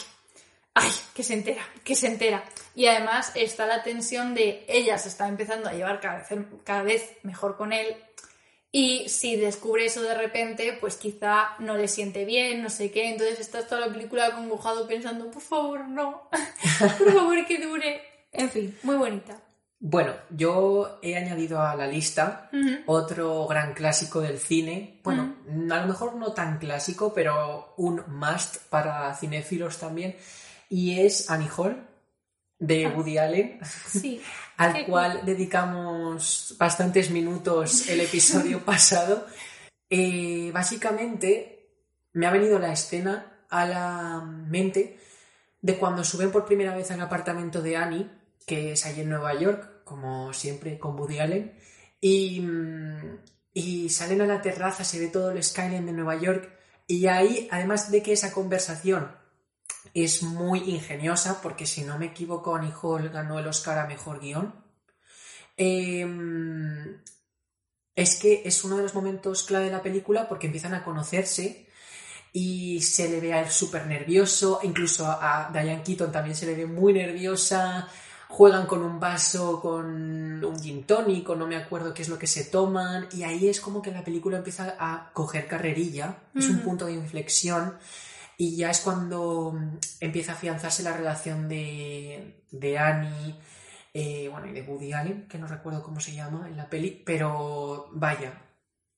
ay, que se entera, que se entera. Y además está la tensión de ella se está empezando a llevar cada vez, cada vez mejor con él. Y si descubre eso de repente, pues quizá no le siente bien, no sé qué. Entonces estás toda la película acongojado pensando, por favor, no, por favor que dure. En fin, muy bonita. Bueno, yo he añadido a la lista otro gran clásico del cine. Bueno, a lo mejor no tan clásico, pero un must para cinéfilos también. Y es Annie Hall, de Woody Allen, Sí. al cual dedicamos bastantes minutos el episodio pasado. Eh, básicamente, me ha venido la escena a la mente de cuando suben por primera vez al apartamento de Annie, que es allí en Nueva York, como siempre con Woody Allen, y, mm, y salen a la terraza, se ve todo el skyline de Nueva York, y ahí, además de que esa conversación es muy ingeniosa, porque si no me equivoco, Annie Hall ganó el Oscar a Mejor Guión, em, es que es uno de los momentos clave de la película porque empiezan a conocerse y se le ve a él súper nervioso, incluso a Diane Keaton también se le ve muy nerviosa, juegan con un vaso con un gin tonic o no me acuerdo qué es lo que se toman y ahí es como que la película empieza a coger carrerilla, es un punto de inflexión y ya es cuando mm, empieza a afianzarse la relación de, de Annie, eh, bueno, y de Woody Allen, que no recuerdo cómo se llama en la peli, pero vaya,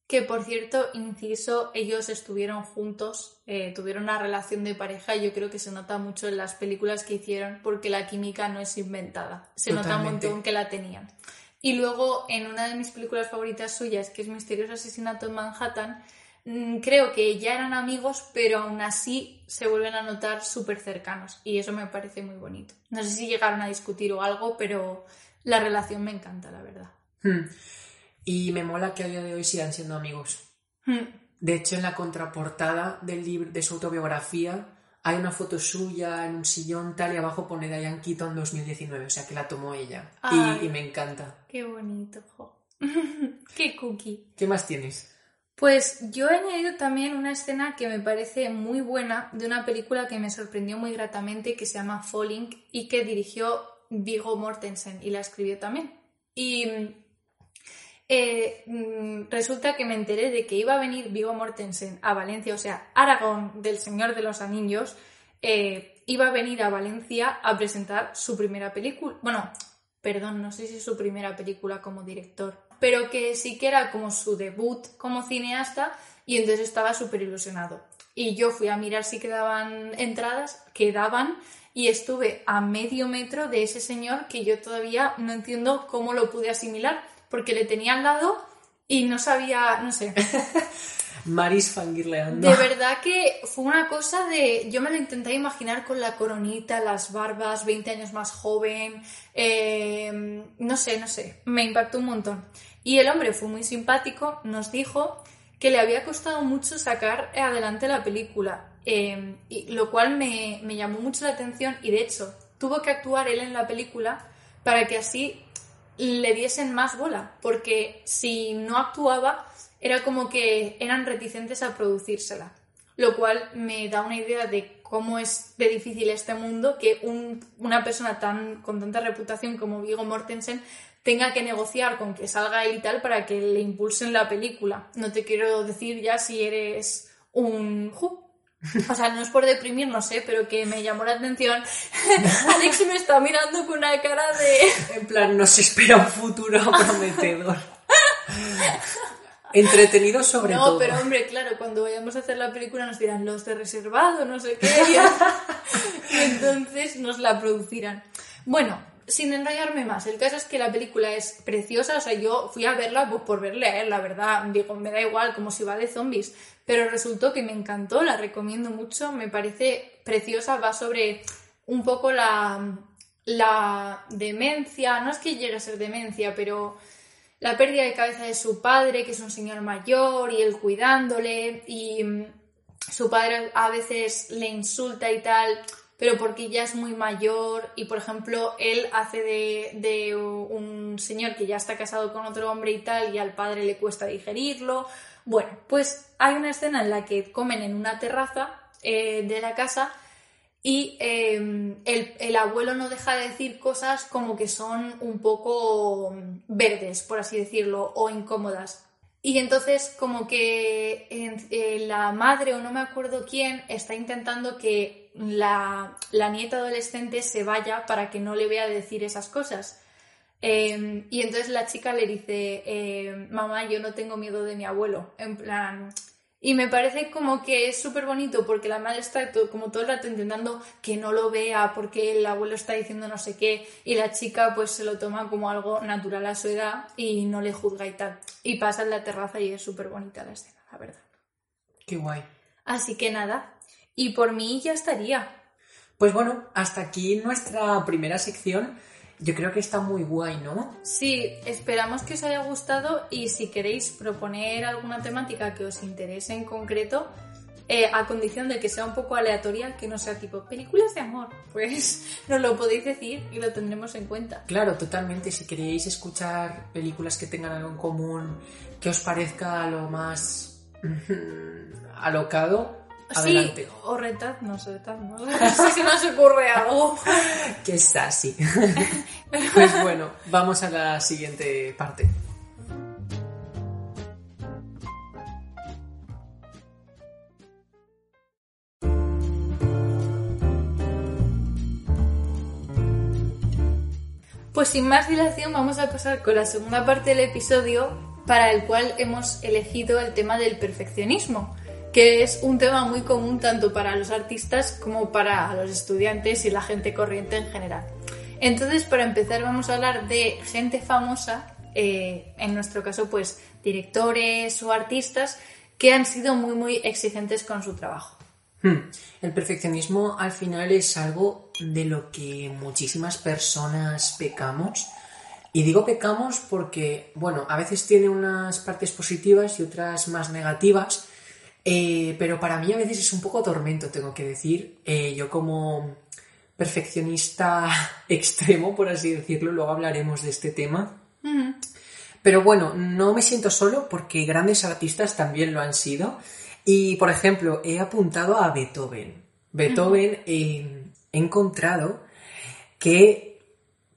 Que por cierto, inciso, ellos estuvieron juntos, eh, tuvieron una relación de pareja y yo creo que se nota mucho en las películas que hicieron porque la química no es inventada. Se nota un Totalmente. montón que la tenían. Y luego, en una de mis películas favoritas suyas, que es Misterioso Asesinato en Manhattan, creo que ya eran amigos, pero aún así se vuelven a notar súper cercanos. Y eso me parece muy bonito. No sé si llegaron a discutir o algo, pero la relación me encanta, la verdad. Hmm. Y me mola que a día de hoy sigan siendo amigos. Hmm. De hecho, en la contraportada del libro, de su autobiografía hay una foto suya en un sillón tal y abajo pone Diane Keaton 2019, o sea que la tomó ella. Ay. Y, y me encanta. Qué bonito. Qué cookie. ¿Qué más tienes? Pues yo he añadido también una escena que me parece muy buena de una película que me sorprendió muy gratamente que se llama Falling y que dirigió Viggo Mortensen y la escribió también. Y eh, mm, resulta que me enteré de que iba a venir Viggo Mortensen a Valencia, o sea, Aragón del Señor de los Anillos, eh, iba a venir a Valencia a presentar su primera película. Bueno, perdón, no sé si es su primera película como director, pero que sí que era como su debut como cineasta y entonces estaba súper ilusionado. Y yo fui a mirar si quedaban entradas, quedaban, y estuve a medio metro de ese señor que yo todavía no entiendo cómo lo pude asimilar, porque le tenía al lado y no sabía, no sé. Maris fangirleando. De verdad que fue una cosa de. Yo me lo intenté imaginar con la coronita, las barbas, 20 años más joven. eh, no sé, no sé. Me impactó un montón. Y el hombre fue muy simpático, nos dijo que le había costado mucho sacar adelante la película. eh, y, lo cual me, me llamó mucho la atención y de hecho tuvo que actuar él en la película para que así le diesen más bola, porque si no actuaba era como que eran reticentes a producírsela, lo cual me da una idea de cómo es de difícil este mundo que un- una persona tan con tanta reputación como Viggo Mortensen tenga que negociar con que salga él y tal para que le impulsen la película. No te quiero decir ya si eres un... O sea, no es por deprimir, no sé, pero que me llamó la atención. Alex me está mirando con una cara de... En plan, nos espera un futuro prometedor. Entretenido sobre no, todo. pero hombre, claro, cuando vayamos a hacer la película nos dirán los de reservado, no sé qué, y, entonces nos la producirán. Bueno, sin enrollarme más, el caso es que la película es preciosa, o sea, yo fui a verla pues, por verle a él, la verdad, digo, me da igual como si va de zombies, pero resultó que me encantó, la recomiendo mucho, me parece preciosa, va sobre un poco la, la demencia, no es que llegue a ser demencia, pero la pérdida de cabeza de su padre, que es un señor mayor, y él cuidándole, y mm, su padre a veces le insulta y tal, pero porque ya es muy mayor, y por ejemplo, él hace de, de un señor que ya está casado con otro hombre y tal, y al padre le cuesta digerirlo. Bueno, pues hay una escena en la que comen en una terraza eh, de la casa y eh, el, el abuelo no deja de decir cosas como que son un poco mm, verdes, por así decirlo, o incómodas. Y entonces como que eh, la madre o no me acuerdo quién está intentando que la, la nieta adolescente se vaya para que no le vea decir esas cosas. Eh, y entonces la chica le dice, eh, mamá, yo no tengo miedo de mi abuelo. En plan, y me parece como que es súper bonito porque la madre está to- como todo el rato intentando que no lo vea porque el abuelo está diciendo no sé qué y la chica pues se lo toma como algo natural a su edad y no le juzga y tal. Y pasa en la terraza y es súper bonita la escena, la verdad. Qué guay. Así que nada. Y por mí ya estaría. Pues bueno, hasta aquí nuestra primera sección. Yo creo que está muy guay, ¿no? Sí, esperamos que os haya gustado y si queréis proponer alguna temática que os interese en concreto, eh, a condición de que sea un poco aleatoria, que no sea tipo películas de amor, pues nos lo podéis decir y lo tendremos en cuenta. Claro, totalmente. Si queréis escuchar películas que tengan algo en común, que os parezca lo más alocado, adelante. Sí, o retadnos, retadnos. No sé si nos ocurre algo. Que es así. pues bueno, vamos a la siguiente parte. Pues sin más dilación vamos a pasar con la segunda parte del episodio para el cual hemos elegido el tema del perfeccionismo, que es un tema muy común tanto para los artistas como para los estudiantes y la gente corriente en general. Entonces, para empezar vamos a hablar de gente famosa, eh, en nuestro caso pues directores o artistas, que han sido muy muy exigentes con su trabajo. Hmm. El perfeccionismo al final es algo de lo que muchísimas personas pecamos Y digo pecamos porque, bueno, a veces tiene unas partes positivas y otras más negativas, eh, pero para mí a veces es un poco tormento, tengo que decir. Eh, yo como perfeccionista extremo, por así decirlo, luego hablaremos de este tema. Pero bueno, no me siento solo porque grandes artistas también lo han sido. Y, por ejemplo, he apuntado a Beethoven. Beethoven he encontrado que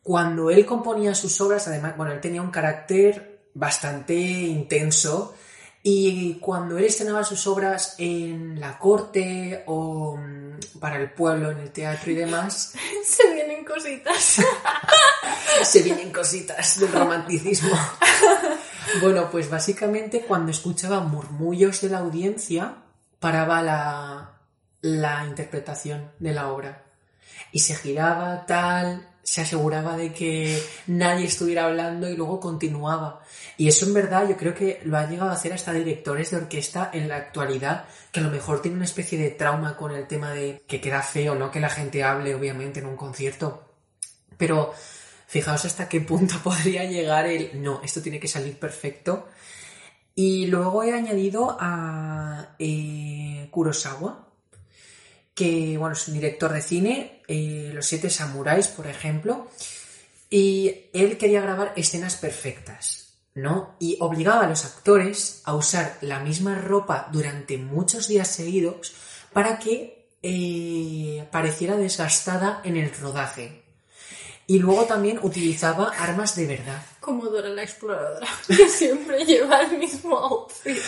cuando él componía sus obras, además, bueno, él tenía un carácter bastante intenso y cuando él estrenaba sus obras en la corte o mm, para el pueblo, en el teatro y demás... Se vienen cositas. se vienen cositas del romanticismo. bueno, pues básicamente cuando escuchaba murmullos de la audiencia, paraba la, la interpretación de la obra. Y se giraba tal, se aseguraba de que nadie estuviera hablando y luego continuaba. Y eso en verdad yo creo que lo han llegado a hacer hasta directores de orquesta en la actualidad, que a lo mejor tienen una especie de trauma con el tema de que queda feo, ¿no? Que la gente hable, obviamente, en un concierto. Pero fijaos hasta qué punto podría llegar el no, esto tiene que salir perfecto. Y luego he añadido a eh, Kurosawa, que bueno, es un director de cine, eh, Los Siete Samuráis, por ejemplo, y él quería grabar escenas perfectas, ¿no? Y obligaba a los actores a usar la misma ropa durante muchos días seguidos para que eh, pareciera desgastada en el rodaje. Y luego también utilizaba armas de verdad. Como Dora la exploradora, que siempre lleva el mismo outfit.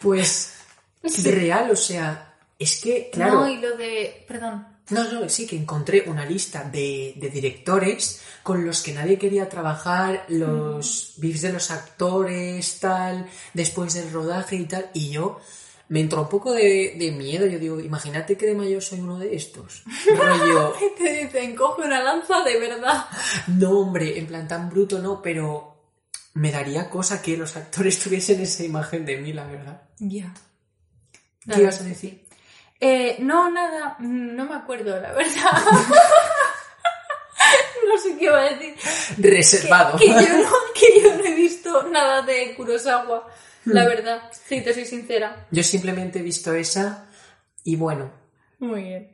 Pues es real, o sea, es que, claro. No, y lo de. Perdón. No, no, sí, que encontré una lista de, directores con los que nadie quería trabajar, los mm. de los actores, tal, después del rodaje y tal, y yo me entró un poco de, miedo. Yo digo, imagínate que de mayor soy uno de estos. Rollo. te dicen, coge una lanza de verdad. No, hombre, en plan tan bruto no, pero me daría cosa que los actores tuviesen esa imagen de mí, la verdad. Ya. ¿Qué ibas a decir? Eh, no, nada, mm, no me acuerdo, la verdad. no sé qué iba a decir. Reservado. Que, yo, no, he visto nada de Kurosawa, la hmm. verdad, si te soy sincera. Yo simplemente he visto esa y bueno. Muy bien.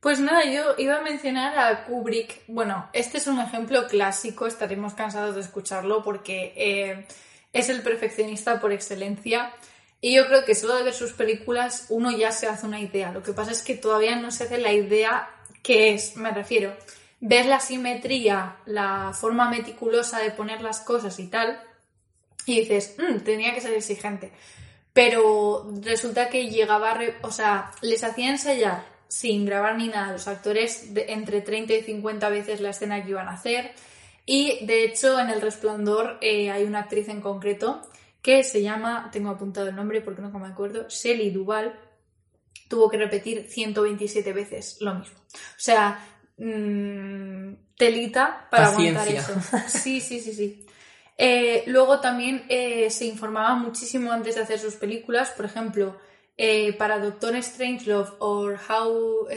Pues nada, yo iba a mencionar a Kubrick. Bueno, este es un ejemplo clásico, estaremos cansados de escucharlo porque eh, es el perfeccionista por excelencia. Y yo creo que solo de ver sus películas uno ya se hace una idea. Lo que pasa es que todavía no se hace la idea que es, me refiero, ver la simetría, la forma meticulosa de poner las cosas y tal, y dices, mmm, tenía que ser exigente. Pero resulta que llegaba, o sea, les hacía ensayar sin grabar ni nada los actores entre 30 y 50 veces la escena que iban a hacer. Y de hecho, en El Resplandor eh, hay una actriz en concreto que se llama, tengo apuntado el nombre porque no me acuerdo, Shelly Duval, tuvo que repetir 127 veces lo mismo. O sea, mm, telita para aguantar eso. Sí, sí, sí, sí. Eh, luego también eh, se informaba muchísimo antes de hacer sus películas, por ejemplo, eh, para Doctor Strangelove o How...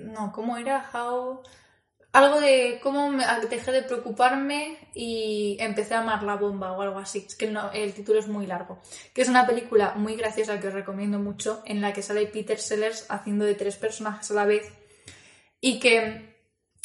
no, ¿cómo era? How algo de cómo me dejé de preocuparme y empecé a amar la bomba o algo así. Es que el título es muy largo. Que es una película muy graciosa que os recomiendo mucho, en la que sale Peter Sellers haciendo de tres personajes a la vez y que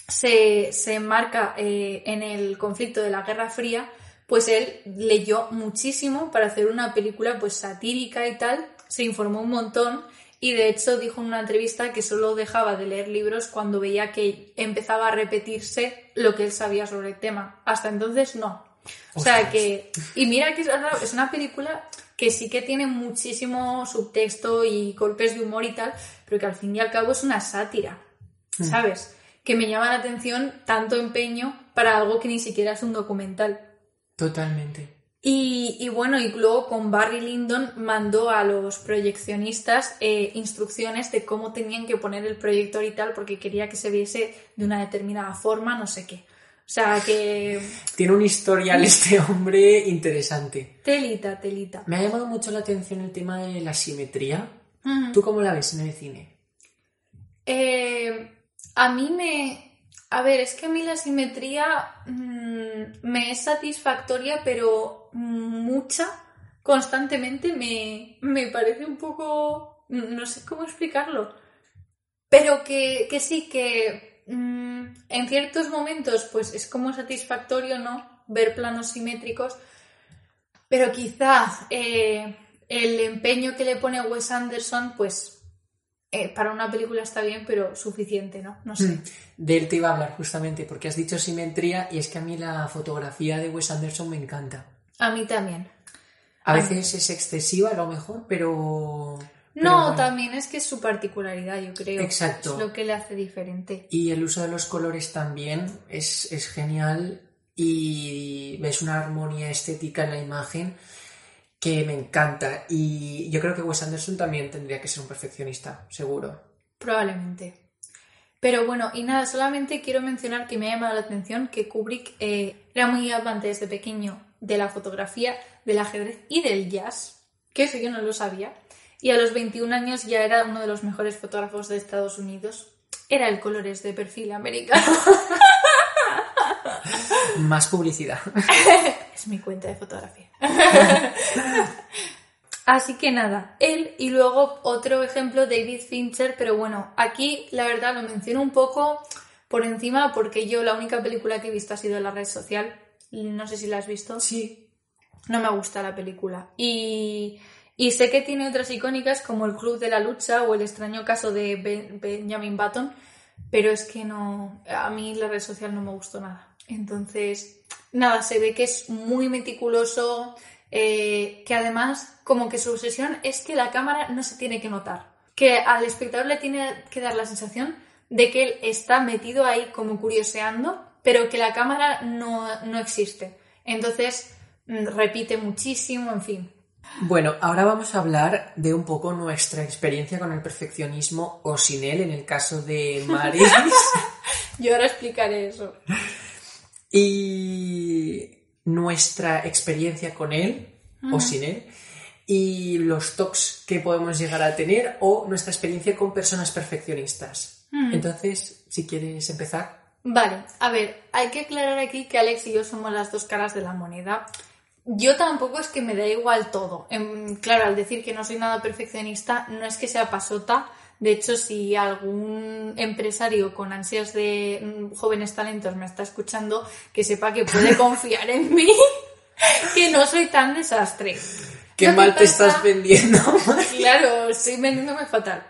se, se enmarca eh, en el conflicto de la Guerra Fría. Pues él leyó muchísimo para hacer una película pues satírica y tal, se informó un montón y de hecho dijo en una entrevista que solo dejaba de leer libros cuando veía que empezaba a repetirse lo que él sabía sobre el tema. Hasta entonces no. O sea que... Y mira que es una película que sí que tiene muchísimo subtexto y golpes de humor y tal, pero que al fin y al cabo es una sátira, hmm. ¿sabes? Que me llama la atención tanto empeño para algo que ni siquiera es un documental. Totalmente. Y, bueno, y luego con Barry Lyndon mandó a los proyeccionistas eh, instrucciones de cómo tenían que poner el proyector y tal, porque quería que se viese de una determinada forma, no sé qué. O sea que. Tiene un historial este hombre interesante. Telita, telita. Me ha llamado mucho la atención el tema de la simetría. ¿Tú cómo la ves en el cine? Eh, a mí me. A ver, es que a mí la simetría mm, me es satisfactoria, pero mucha, constantemente, me, me parece un poco... no sé cómo explicarlo. Pero que, que sí, que mm, en ciertos momentos pues es como satisfactorio, ¿no? Ver planos simétricos, pero quizá eh, el empeño que le pone Wes Anderson, pues eh, para una película está bien, pero suficiente, ¿no? No sé. Mm, de él te iba a hablar justamente, porque has dicho simetría y es que a mí la fotografía de Wes Anderson me encanta. A mí también. A veces es excesiva a lo mejor, pero... No, también es que es su particularidad, yo creo. Exacto. Es lo que le hace diferente. Y el uso de los colores también es, es genial y ves una armonía estética en la imagen que me encanta. Y yo creo que Wes Anderson también tendría que ser un perfeccionista, seguro. Probablemente. Pero bueno, y nada, solamente quiero mencionar que me ha llamado la atención que Kubrick eh, era muy amante desde pequeño de la fotografía, del ajedrez y del jazz, que eso yo no lo sabía. Y a los 21 años ya era uno de los mejores fotógrafos de Estados Unidos. Era el colores de perfil americano. Más publicidad. es mi cuenta de fotografía. Así que nada, él y luego otro ejemplo, David Fincher, pero bueno, aquí la verdad lo menciono un poco por encima porque yo la única película que he visto ha sido La Red Social. No sé si la has visto. Sí. No me gusta la película. Y, y sé que tiene otras icónicas como El Club de la Lucha o El extraño caso de Benjamin Button, pero es que no, a mí La Red Social no me gustó nada. Entonces, nada, se ve que es muy meticuloso, eh, que además como que su obsesión es que la cámara no se tiene que notar, que al espectador le tiene que dar la sensación de que él está metido ahí como curioseando, pero que la cámara no, no existe. Entonces, mm, repite muchísimo, en fin. Bueno, ahora vamos a hablar de un poco nuestra experiencia con el perfeccionismo o sin él, en el caso de Maris. Yo ahora explicaré eso. Y nuestra experiencia con él o sin él y los talks que podemos llegar a tener o nuestra experiencia con personas perfeccionistas. Entonces, si quieres empezar. Vale, a ver, hay que aclarar aquí que Alex y yo somos las dos caras de la moneda. Yo tampoco es que me da igual todo. Em, claro, al decir que no soy nada perfeccionista, no es que sea pasota, de hecho, si algún empresario con ansias de mm, jóvenes talentos me está escuchando, que sepa que puede confiar en mí, que no soy tan desastre. Qué mal te estás vendiendo. claro, estoy vendiéndome fatal.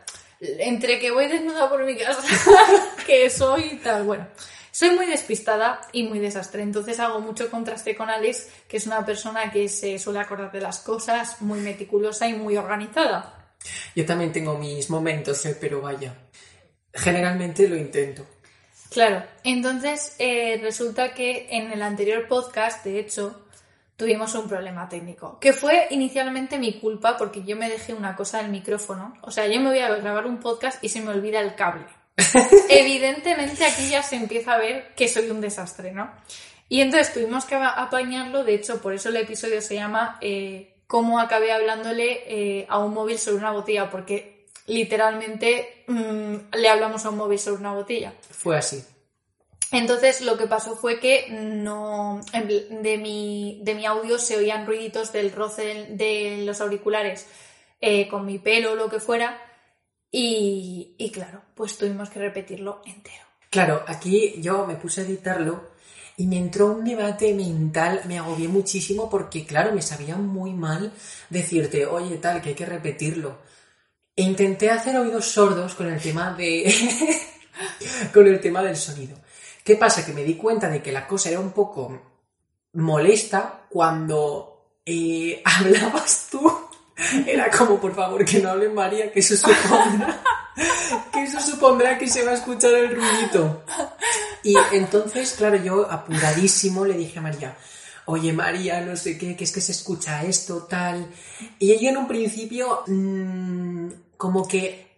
Entre que voy desnuda por mi casa, que soy tal, bueno. Soy muy despistada y muy desastre, entonces hago mucho contraste con Alex, que es una persona que se suele acordar de las cosas, muy meticulosa y muy organizada. Yo también tengo mis momentos, ¿eh? pero vaya, generalmente lo intento. Claro, entonces eh, resulta que en el anterior podcast, de hecho, tuvimos un problema técnico, que fue inicialmente mi culpa porque yo me dejé una cosa del micrófono, o sea, yo me voy a grabar un podcast y se me olvida el cable. Evidentemente aquí ya se empieza a ver que soy un desastre, ¿no? Y entonces tuvimos que apañarlo, de hecho, por eso el episodio se llama eh, cómo acabé hablándole eh, a un móvil sobre una botella, porque literalmente mm, le hablamos a un móvil sobre una botella. Fue así. Entonces lo que pasó fue que no de mi, de mi audio se oían ruiditos del roce de, los auriculares eh, con mi pelo o lo que fuera y, y claro, pues tuvimos que repetirlo entero. Claro, aquí yo me puse a editarlo y me entró un debate mental, me agobié muchísimo porque, claro, me sabía muy mal decirte, oye, tal, que hay que repetirlo. E intenté hacer oídos sordos con el tema de. con el tema del sonido. ¿Qué pasa? Que me di cuenta de que la cosa era un poco molesta cuando eh, hablabas tú. Era como, por favor, que no hable María, que eso supondrá. que eso supondrá que se va a escuchar el ruidito. Y entonces, claro, yo apuradísimo le dije a María, oye María, no sé qué, que es que se escucha esto, tal. Y ella en un principio, mm, como que...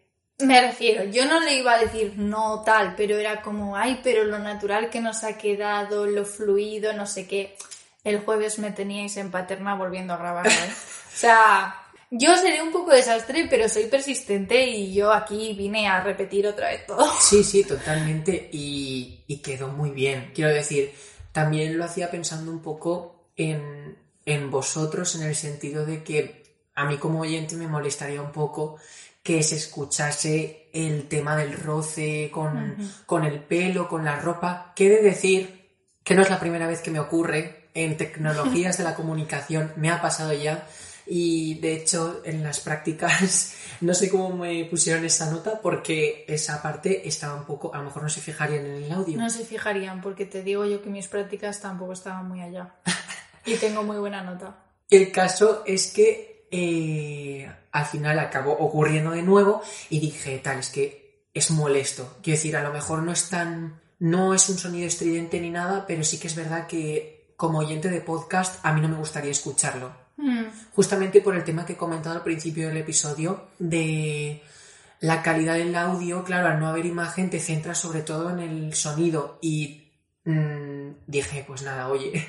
Me refiero, yo no le iba a decir no tal, pero era como, ay, pero lo natural que nos ha quedado, lo fluido, no sé qué. El jueves me teníais en paterna volviendo a grabar, ¿eh? O sea, Yo seré un poco desastre, pero soy persistente y yo aquí vine a repetir otra vez todo. Sí, sí, totalmente. Y, y quedó muy bien. Quiero decir, también lo hacía pensando un poco en, en vosotros, en el sentido de que a mí como oyente me molestaría un poco que se escuchase el tema del roce con, con el pelo, con la ropa. Quiere decir que no es la primera vez que me ocurre en tecnologías de la comunicación, me ha pasado ya y de hecho en las prácticas no sé cómo me pusieron esa nota porque esa parte estaba un poco, a lo mejor no se fijarían en el audio. No se fijarían porque te digo yo que mis prácticas tampoco estaban muy allá. y tengo muy buena nota. El caso es que eh, al final acabó ocurriendo de nuevo y dije, tal, es que es molesto. Quiero decir, a lo mejor no es tan... No es un sonido estridente ni nada, pero sí que es verdad que como oyente de podcast a mí no me gustaría escucharlo. Mm. Justamente por el tema que he comentado al principio del episodio de la calidad del audio, claro, al no haber imagen te centras sobre todo en el sonido y mm, dije, pues nada, oye,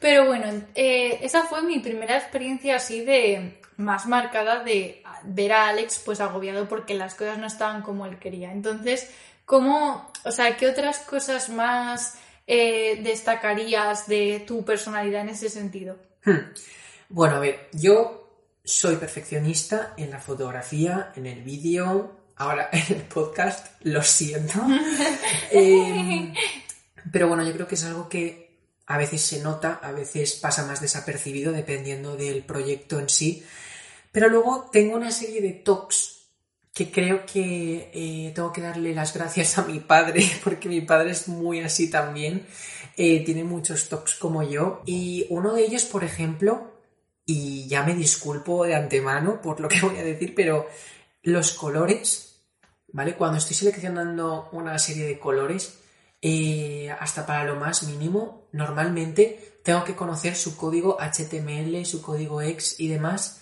Pero bueno, eh, esa fue mi primera experiencia así de más marcada de ver a Alex pues agobiado porque las cosas no estaban como él quería. Entonces, ¿cómo, o sea, qué otras cosas más eh, destacarías de tu personalidad en ese sentido? Hmm. Bueno, a ver, yo soy perfeccionista en la fotografía, en el vídeo, ahora en el podcast, lo siento. Eh, pero bueno, yo creo que es algo que a veces se nota, a veces pasa más desapercibido dependiendo del proyecto en sí. Pero luego tengo una serie de talks que creo que eh, tengo que darle las gracias a mi padre, porque mi padre es muy así también. Eh, tiene muchos talks como yo. Y uno de ellos, por ejemplo, y ya me disculpo de antemano por lo que voy a decir, pero los colores, ¿vale? Cuando estoy seleccionando una serie de colores, eh, hasta para lo más mínimo, normalmente tengo que conocer su código HTML, su código X y demás,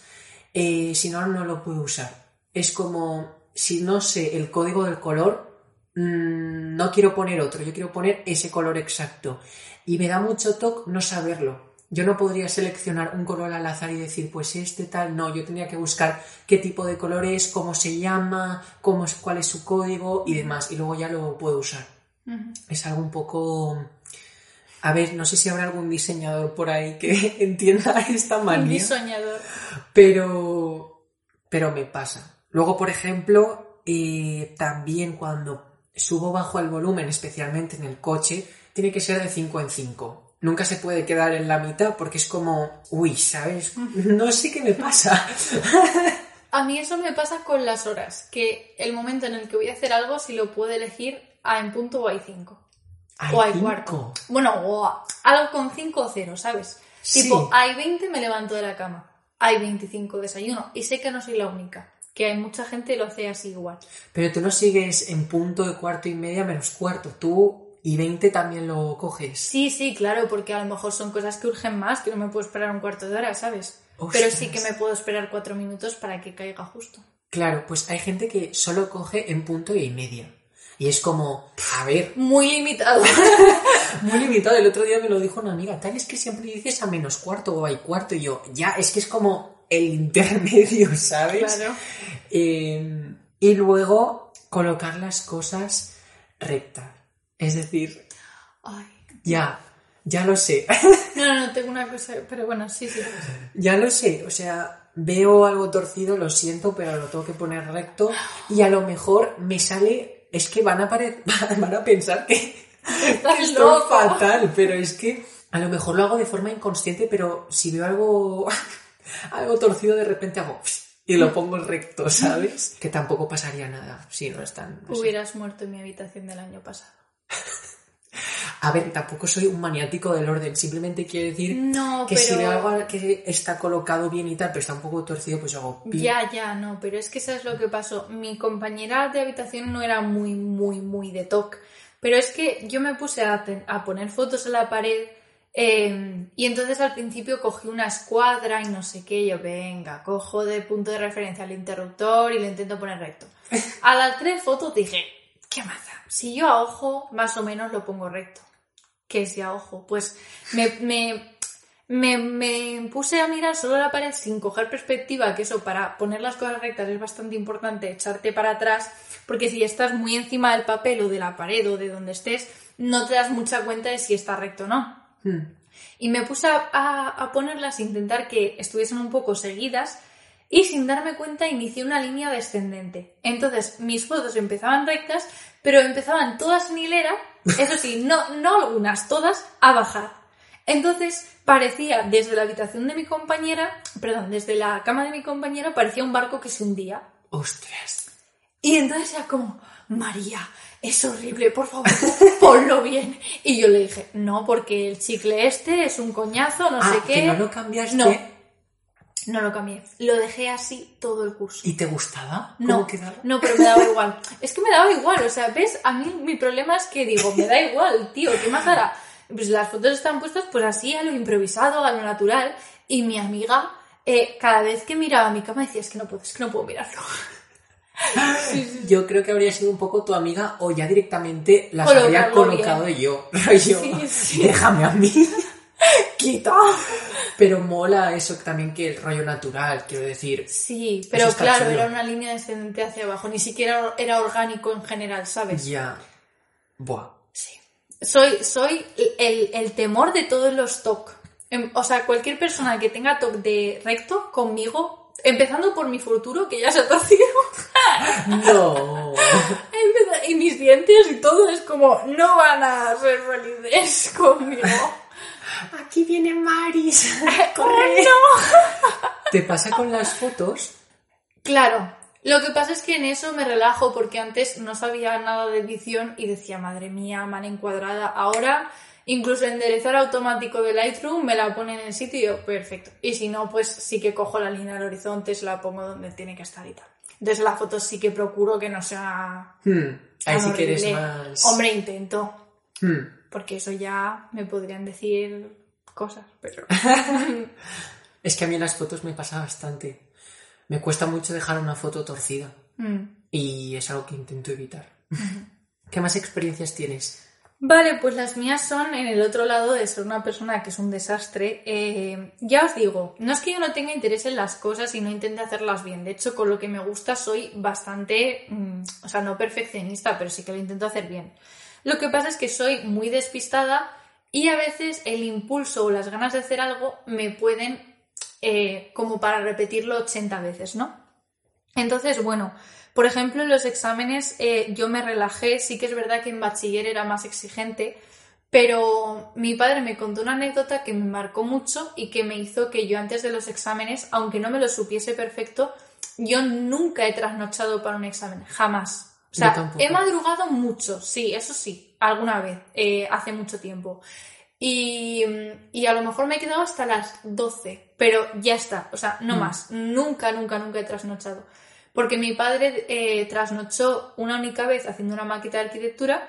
eh, si no, no lo puedo usar. Es como, si no sé el código del color, mm, no quiero poner otro, yo quiero poner ese color exacto. Y me da mucho toque no saberlo. Yo no podría seleccionar un color al azar y decir, pues este tal, no, yo tendría que buscar qué tipo de color es, cómo se llama, cómo es, cuál es su código y demás, y luego ya lo puedo usar. Es algo un poco... A ver, no sé si habrá algún diseñador por ahí que entienda esta Un manía, diseñador. pero, pero me pasa. Luego, por ejemplo, eh, también cuando subo bajo el volumen, especialmente en el coche, tiene que ser de 5 en 5 nunca se puede quedar en la mitad porque es como, uy, ¿sabes? No sé qué me pasa. A mí eso me pasa con las horas, que el momento en el que voy a hacer algo, si lo puedo elegir a en punto o hay 5. O hay cinco. cuarto. Bueno, o algo con 5 o 0, ¿sabes? Sí. Tipo, hay 20, me levanto de la cama. Hay 25, desayuno. Y sé que no soy la única. Que hay mucha gente que lo hace así igual. Pero tú no sigues en punto de cuarto y media menos cuarto. Tú y 20 también lo coges. Sí, sí, claro, porque a lo mejor son cosas que urgen más, que no me puedo esperar un cuarto de hora, ¿sabes? Ostras. Pero sí que me puedo esperar cuatro minutos para que caiga justo. Claro, pues hay gente que solo coge en punto y media. Y es como, a ver, Muy limitado. muy limitado. El otro día me lo dijo una amiga, tal es que siempre dices a menos cuarto o hay cuarto. Y yo, ya, es que es como el intermedio, ¿sabes? Claro. Eh, y luego colocar las cosas rectas. Es decir, Ay. ya, ya lo sé. No, no, no, tengo una cosa, pero bueno, sí, sí. ya lo sé. O sea, veo algo torcido, lo siento, pero lo tengo que poner recto. Y a lo mejor me sale. Es que van a, pare- van a pensar que Estás estoy loco. fatal, pero es que a lo mejor lo hago de forma inconsciente, pero si veo algo, algo torcido, de repente hago y lo pongo recto, ¿sabes? Que tampoco pasaría nada si no están. así. Hubieras muerto en mi habitación del año pasado. A ver, tampoco soy un maniático del orden, simplemente quiero decir No, que pero... si veo algo que está colocado bien y tal, pero está un poco torcido, pues hago pi. Ya, ya, no, pero es que sabes lo que pasó. Mi compañera de habitación no era muy, muy, muy de TOC. Pero es que yo me puse a, poner fotos en la pared eh, y entonces al principio cogí una escuadra y no sé qué. Yo, venga, cojo de punto de referencia el interruptor y lo intento poner recto. A las tres fotos dije, ¿qué maza? Si yo a ojo, más o menos lo pongo recto. ¿Qué es ya ojo? Pues me, me- me, me puse a mirar solo la pared sin coger perspectiva, que eso para poner las cosas rectas es bastante importante, echarte para atrás, porque si estás muy encima del papel o de la pared o de donde estés, no te das mucha cuenta de si está recto o no. Hmm. Y me puse a, a- a ponerlas, intentar que estuviesen un poco seguidas y sin darme cuenta inicié una línea descendente. Entonces mis fotos empezaban rectas, pero empezaban todas en hilera, eso sí, no, no algunas, todas a bajar. Entonces parecía, desde la habitación de mi compañera, perdón, desde la cama de mi compañera, parecía un barco que se hundía. Ostras. Y entonces era como, María, es horrible, por favor, ponlo bien. Y yo le dije, no, porque el chicle este es un coñazo, no ah, sé qué. que no lo cambiaste No. No lo cambié. Lo dejé así todo el curso. y te gustaba. ¿Cómo No, quedaba? no, pero me daba igual. Es que me daba igual, o sea, ¿ves? A mí mi problema es que digo, me da igual, tío, ¿qué más hará? Pues las fotos están puestas pues así, a lo improvisado, a lo natural, y mi amiga, eh, cada vez que miraba mi cama decía, es que no puedo, es que no puedo mirarlo. Yo creo que habría sido un poco tu amiga o ya directamente las habría Colocarlo colocado yo. Rollo, Sí, sí. déjame a mí. ¡Quita! Pero mola eso también que el rollo natural, quiero decir. Sí, pero está claro, chulo. era una línea descendente hacia abajo, ni siquiera era orgánico en general, ¿sabes? Ya. Buah. Sí. Soy, soy el, el temor de todos los TOC. Em, O sea, cualquier persona que tenga TOC de recto conmigo, empezando por mi futuro, que ya se ha torcido, No. y mis dientes y todo, es como, no van a ser felices conmigo. Aquí viene Maris. ¡Oh, no! ¿Te pasa con las fotos? Claro, lo que pasa es que en eso me relajo porque antes no sabía nada de edición y decía, madre mía, mal encuadrada. Ahora, incluso enderezar automático de Lightroom me la pone en el sitio y yo, perfecto. Y si no, pues sí que cojo la línea del horizonte, se la pongo donde tiene que estar y tal. Entonces la foto sí que procuro que no sea... Hmm, Ahí sí que eres más. Hombre, intento, Hmm. Porque eso ya me podrían decir cosas, pero... Es que a mí en las fotos me pasa bastante. Me cuesta mucho dejar una foto torcida. Mm. Y es algo que intento evitar. ¿Qué más experiencias tienes? Vale, pues las mías son en el otro lado de ser una persona que es un desastre. Eh, ya os digo, no es que yo no tenga interés en las cosas y no intente hacerlas bien. De hecho, con lo que me gusta soy bastante, mm, o sea, no perfeccionista, pero sí que lo intento hacer bien. Lo que pasa es que soy muy despistada y a veces el impulso o las ganas de hacer algo me pueden eh, como para repetirlo 80 veces, ¿no? Entonces, bueno, por ejemplo, en los exámenes eh, yo me relajé, sí que es verdad que en bachiller era más exigente, pero mi padre me contó una anécdota que me marcó mucho y que me hizo que yo antes de los exámenes, aunque no me lo supiese perfecto, yo nunca he trasnochado para un examen, jamás. Sea, he madrugado mucho, sí, eso sí, alguna vez, eh, hace mucho tiempo. Y, y a lo mejor me he quedado hasta las 12, pero ya está, o sea, no más. Nunca, nunca, nunca he trasnochado. Porque mi padre eh, trasnochó una única vez haciendo una maqueta de arquitectura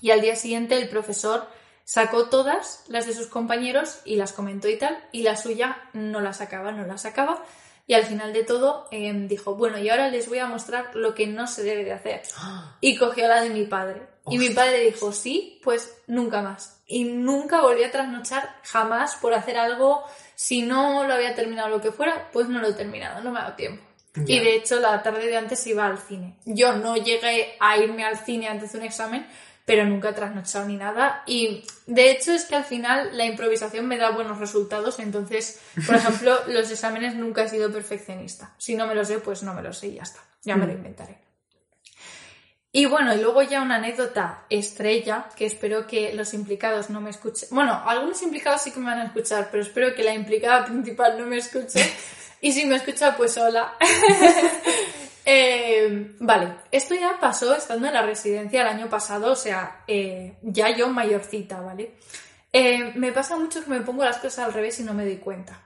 y al día siguiente el profesor sacó todas las de sus compañeros y las comentó y tal, y la suya no la sacaba, no la sacaba. Y al final de todo eh, dijo, bueno, y ahora les voy a mostrar lo que no se debe de hacer. Y cogió la de mi padre. Y mi padre dijo, sí, pues nunca más. Y nunca volví a trasnochar jamás por hacer algo. Si no lo había terminado lo que fuera, pues no lo he terminado, no me ha dado tiempo. Y de hecho la tarde de antes iba al cine. Yo no llegué a irme al cine antes de un examen, pero nunca he trasnochado ni nada. Y de hecho es que al final la improvisación me da buenos resultados. Entonces, por ejemplo, los exámenes nunca he sido perfeccionista. Si no me lo sé, pues no me lo sé y ya está. Ya me lo inventaré. Y bueno, y luego ya una anécdota estrella, que espero que los implicados no me escuchen. Bueno, algunos implicados sí que me van a escuchar, pero espero que la implicada principal no me escuche. Y si me escucha, pues hola. Eh, vale, esto ya pasó estando en la residencia el año pasado, o sea, eh, ya yo mayorcita, ¿vale? Eh, me pasa mucho que me pongo las cosas al revés y no me doy cuenta.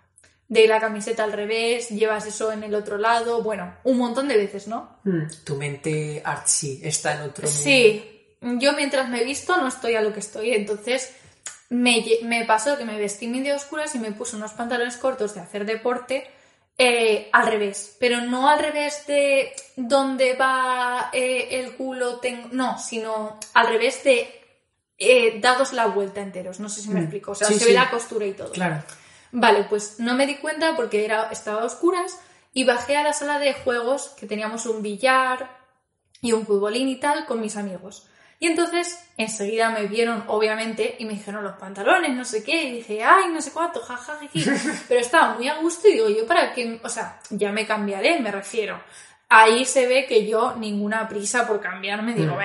De la camiseta al revés, llevas eso en el otro lado, bueno, un montón de veces, ¿no? Hmm, Tu mente artsy está en otro mundo. Sí, yo mientras me he visto no estoy a lo que estoy, entonces me, me pasó que me vestí medio oscuras y me puse unos pantalones cortos de hacer deporte eh, al revés, pero no al revés de donde va eh, el culo, ten- no, sino al revés de eh, dados la vuelta enteros, no sé si me Mm, explico, o sea, sí, se sí. ve la costura y todo. Claro. Vale, pues no me di cuenta porque era, estaba a oscuras y bajé a la sala de juegos que teníamos un billar y un futbolín y tal con mis amigos. Y entonces enseguida me vieron, obviamente, y me dijeron los pantalones, no sé qué, y dije, ay, no sé cuánto, jajaja, pero estaba muy a gusto y digo, yo para qué, o sea, ya me cambiaré, me refiero. Ahí se ve que yo ninguna prisa por cambiarme, digo, Mm.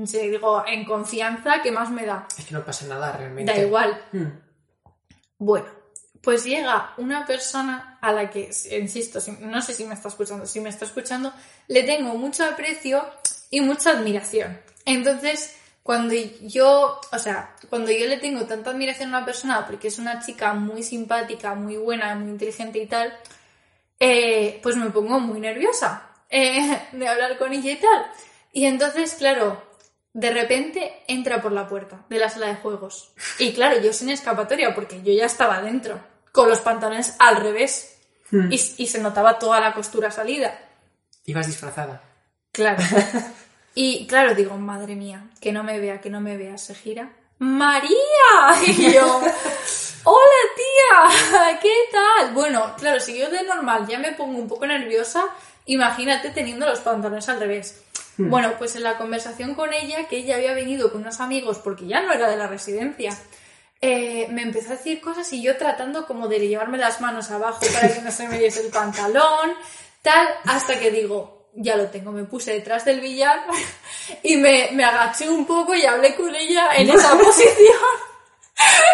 ve, se digo, en confianza, ¿qué más me da? Es que no pasa nada realmente. Da igual. Mm. Bueno, pues llega una persona a la que, insisto, si- no sé si me está escuchando, si me está escuchando, le tengo mucho aprecio y mucha admiración. Entonces, cuando yo, o sea, cuando yo le tengo tanta admiración a una persona porque es una chica muy simpática, muy buena, muy inteligente y tal, eh, pues me pongo muy nerviosa eh, de hablar con ella y tal. Y entonces, claro, de repente entra por la puerta de la sala de juegos. Y claro, yo sin escapatoria porque yo ya estaba dentro, con los pantalones al revés. Hmm. Y, y se notaba toda la costura salida. Ibas disfrazada. Claro. Y claro, digo, madre mía, que no me vea, que no me vea, se gira. ¡María! Y yo, ¡Hola tía! ¿Qué tal? Bueno, claro, si yo de normal ya me pongo un poco nerviosa, imagínate teniendo los pantalones al revés. Bueno, pues en la conversación con ella, que ella había venido con unos amigos porque ya no era de la residencia, eh, me empezó a decir cosas y yo tratando como de llevarme las manos abajo para que no se me diese el pantalón, tal, hasta que digo, ya lo tengo, me puse detrás del billar y me, me agaché un poco y hablé con ella en esa posición.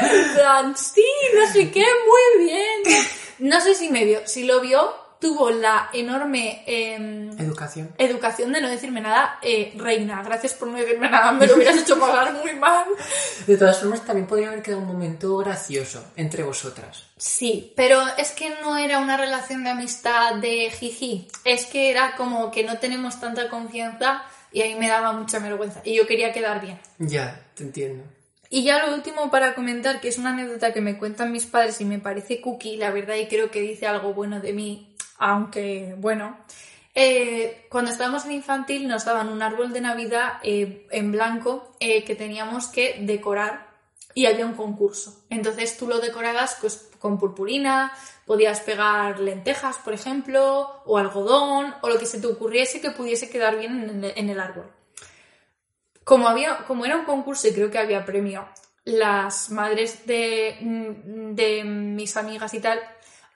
En plan, sí, no sé qué, muy bien. No sé si me vio, si lo vio, tuvo la enorme em, Educación. educación de no decirme nada, eh, reina, gracias por no decirme nada, me lo hubieras hecho pagar muy mal. De todas formas, también podría haber quedado un momento gracioso entre vosotras. Sí, pero es que no era una relación de amistad de jiji, es que era como que no tenemos tanta confianza y ahí me daba mucha vergüenza y yo quería quedar bien. Ya, te entiendo. Y ya lo último para comentar, que es una anécdota que me cuentan mis padres y me parece cookie, la verdad, y creo que dice algo bueno de mí, aunque bueno. Eh, cuando estábamos en infantil nos daban un árbol de Navidad eh, en blanco eh, que teníamos que decorar y había un concurso. Entonces tú lo decorabas pues, con purpurina, podías pegar lentejas, por ejemplo, o algodón, o lo que se te ocurriese que pudiese quedar bien en el- árbol como había como era un concurso y creo que había premio las madres de, de mis amigas y tal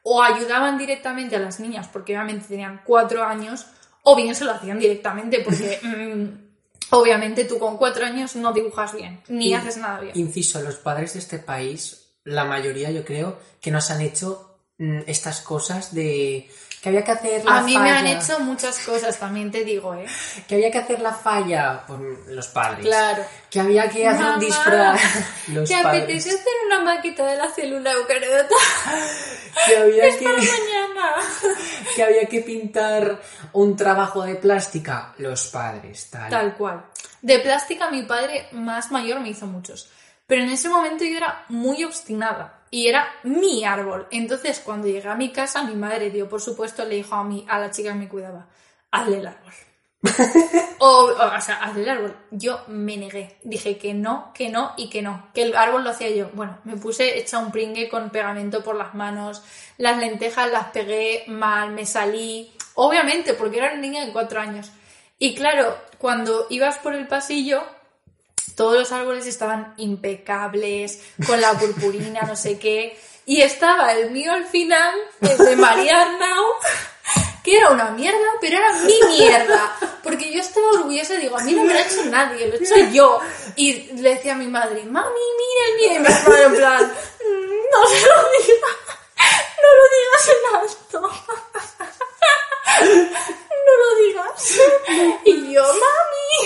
o ayudaban directamente a las niñas porque obviamente tenían cuatro años o bien se lo hacían directamente porque mm, obviamente tú con cuatro años no dibujas bien ni haces nada bien. Inciso, los padres de este país, la mayoría yo creo, que nos han hecho mm, estas cosas de que había que hacer la a mí me han hecho muchas cosas también te digo eh que había que hacer la falla por los padres. claro Que había que hacer Mamá, un disfraz los ¿te padres. apetece hacer una maqueta de la célula eucariota Que había para que, mañana que había que pintar un trabajo de plástica los padres, tal. Tal cual. De plástica mi padre más mayor me hizo muchos. Pero en ese momento yo era muy obstinada y era mi árbol. Entonces cuando llegué a mi casa mi madre dio por supuesto le dijo a mí a la chica que me cuidaba, hazle el árbol. o, o, o sea, hazle el árbol. Yo me negué. Dije que no, que no y que no. Que el árbol lo hacía yo. Bueno, me puse hecha un pringue con pegamento por las manos. Las lentejas las pegué mal, me salí. Obviamente, porque era una niña de cuatro años. Y claro, cuando ibas por el pasillo, todos los árboles estaban impecables, con la purpurina, no sé qué. Y estaba el mío al final, el de María que era una mierda, pero era mi mierda. Porque yo estaba orgullosa y digo, a mí no me lo ha hecho nadie, lo he hecho yo. Y le decía a mi madre, mami, mira el mío. Y mi madre en plan, "Mm, no se lo digas, no lo digas en alto. No lo digas. Y yo, mami.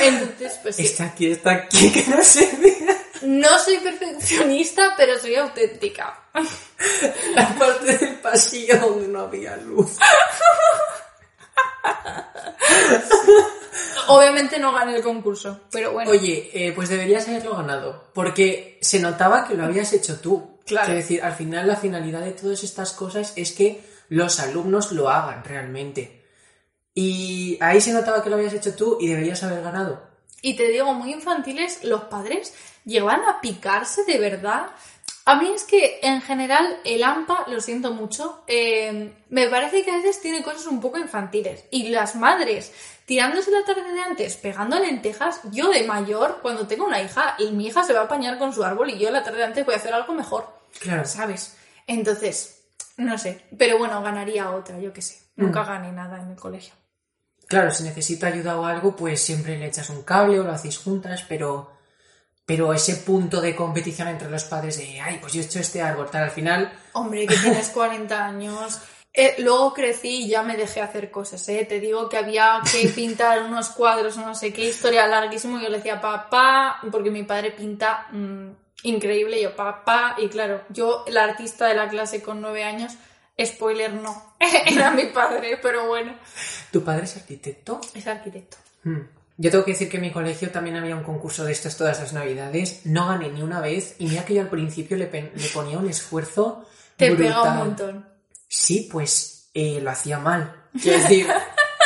Entonces, pues sí. Está aquí, está aquí, que no se vea. No soy perfeccionista, pero soy auténtica. La parte del pasillo donde no había luz. Obviamente no gané el concurso, pero bueno. Oye, eh, pues deberías haberlo ganado, porque se notaba que lo habías hecho tú. Claro. Es decir, al final la finalidad de todas estas cosas es que los alumnos lo hagan realmente. Y ahí se notaba que lo habías hecho tú y deberías haber ganado. Y te digo, muy infantiles, los padres llevan a picarse de verdad A mí es que en general el AMPA, lo siento mucho, eh, me parece que a veces tiene cosas un poco infantiles. Y las madres tirándose la tarde de antes, pegando lentejas, yo de mayor, cuando tengo una hija, y mi hija se va a apañar con su árbol y yo la tarde de antes voy a hacer algo mejor. Claro. ¿Sabes? Entonces, no sé. Pero bueno, ganaría otra, yo qué sé. Nunca gané nada en el colegio. Claro, si necesita ayuda o algo, pues siempre le echas un cable o lo hacéis juntas, pero. Pero ese punto de competición entre los padres de, ay, pues yo he hecho este árbol, tal, al final. Hombre, que tienes 40 años. Eh, luego crecí y ya me dejé hacer cosas, ¿eh? Te digo que había que pintar unos cuadros o no sé qué, historia larguísimo. Y yo le decía, papá, porque mi padre pinta mm, increíble. Yo, papá, y claro, yo, la artista de la clase con nueve años, spoiler, no. Era mi padre, pero bueno. ¿Tu padre es arquitecto? Es arquitecto. Hmm. Yo tengo que decir que en mi colegio también había un concurso de estos todas las navidades. No gané ni una vez y mira que yo al principio le, le ponía un esfuerzo. Te brutal. pega un montón. Sí, pues eh, lo hacía mal. Quiero decir,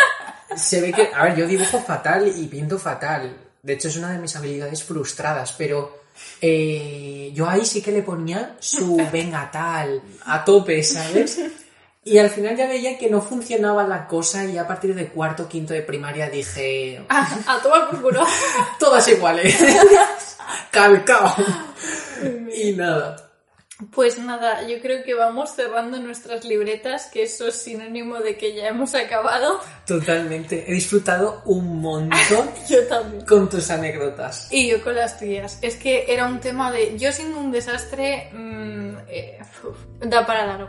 se ve que. A ver, yo dibujo fatal y pinto fatal. De hecho, es una de mis habilidades frustradas, pero eh, yo ahí sí que le ponía su venga tal, a tope, ¿sabes? Y al final ya veía que no funcionaba la cosa y a partir de cuarto, quinto de primaria dije, A, a tomar por culo. todas iguales. Calcao. y nada. Pues nada, yo creo que vamos cerrando nuestras libretas, que eso es sinónimo de que ya hemos acabado. Totalmente. He disfrutado un montón Yo también. con tus anécdotas. Y yo con las tuyas. Es que era un tema de. Yo siendo un desastre. mm, eh, uf, da para largo.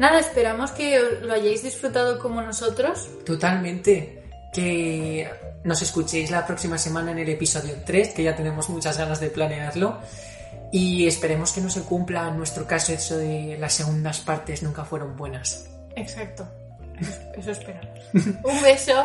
Nada, esperamos que lo hayáis disfrutado como nosotros. Totalmente. Que nos escuchéis la próxima semana en el episodio 3, que ya tenemos muchas ganas de planearlo. Y esperemos que no se cumpla en nuestro caso eso de las segundas partes nunca fueron buenas. Exacto. Eso, eso esperamos. un beso.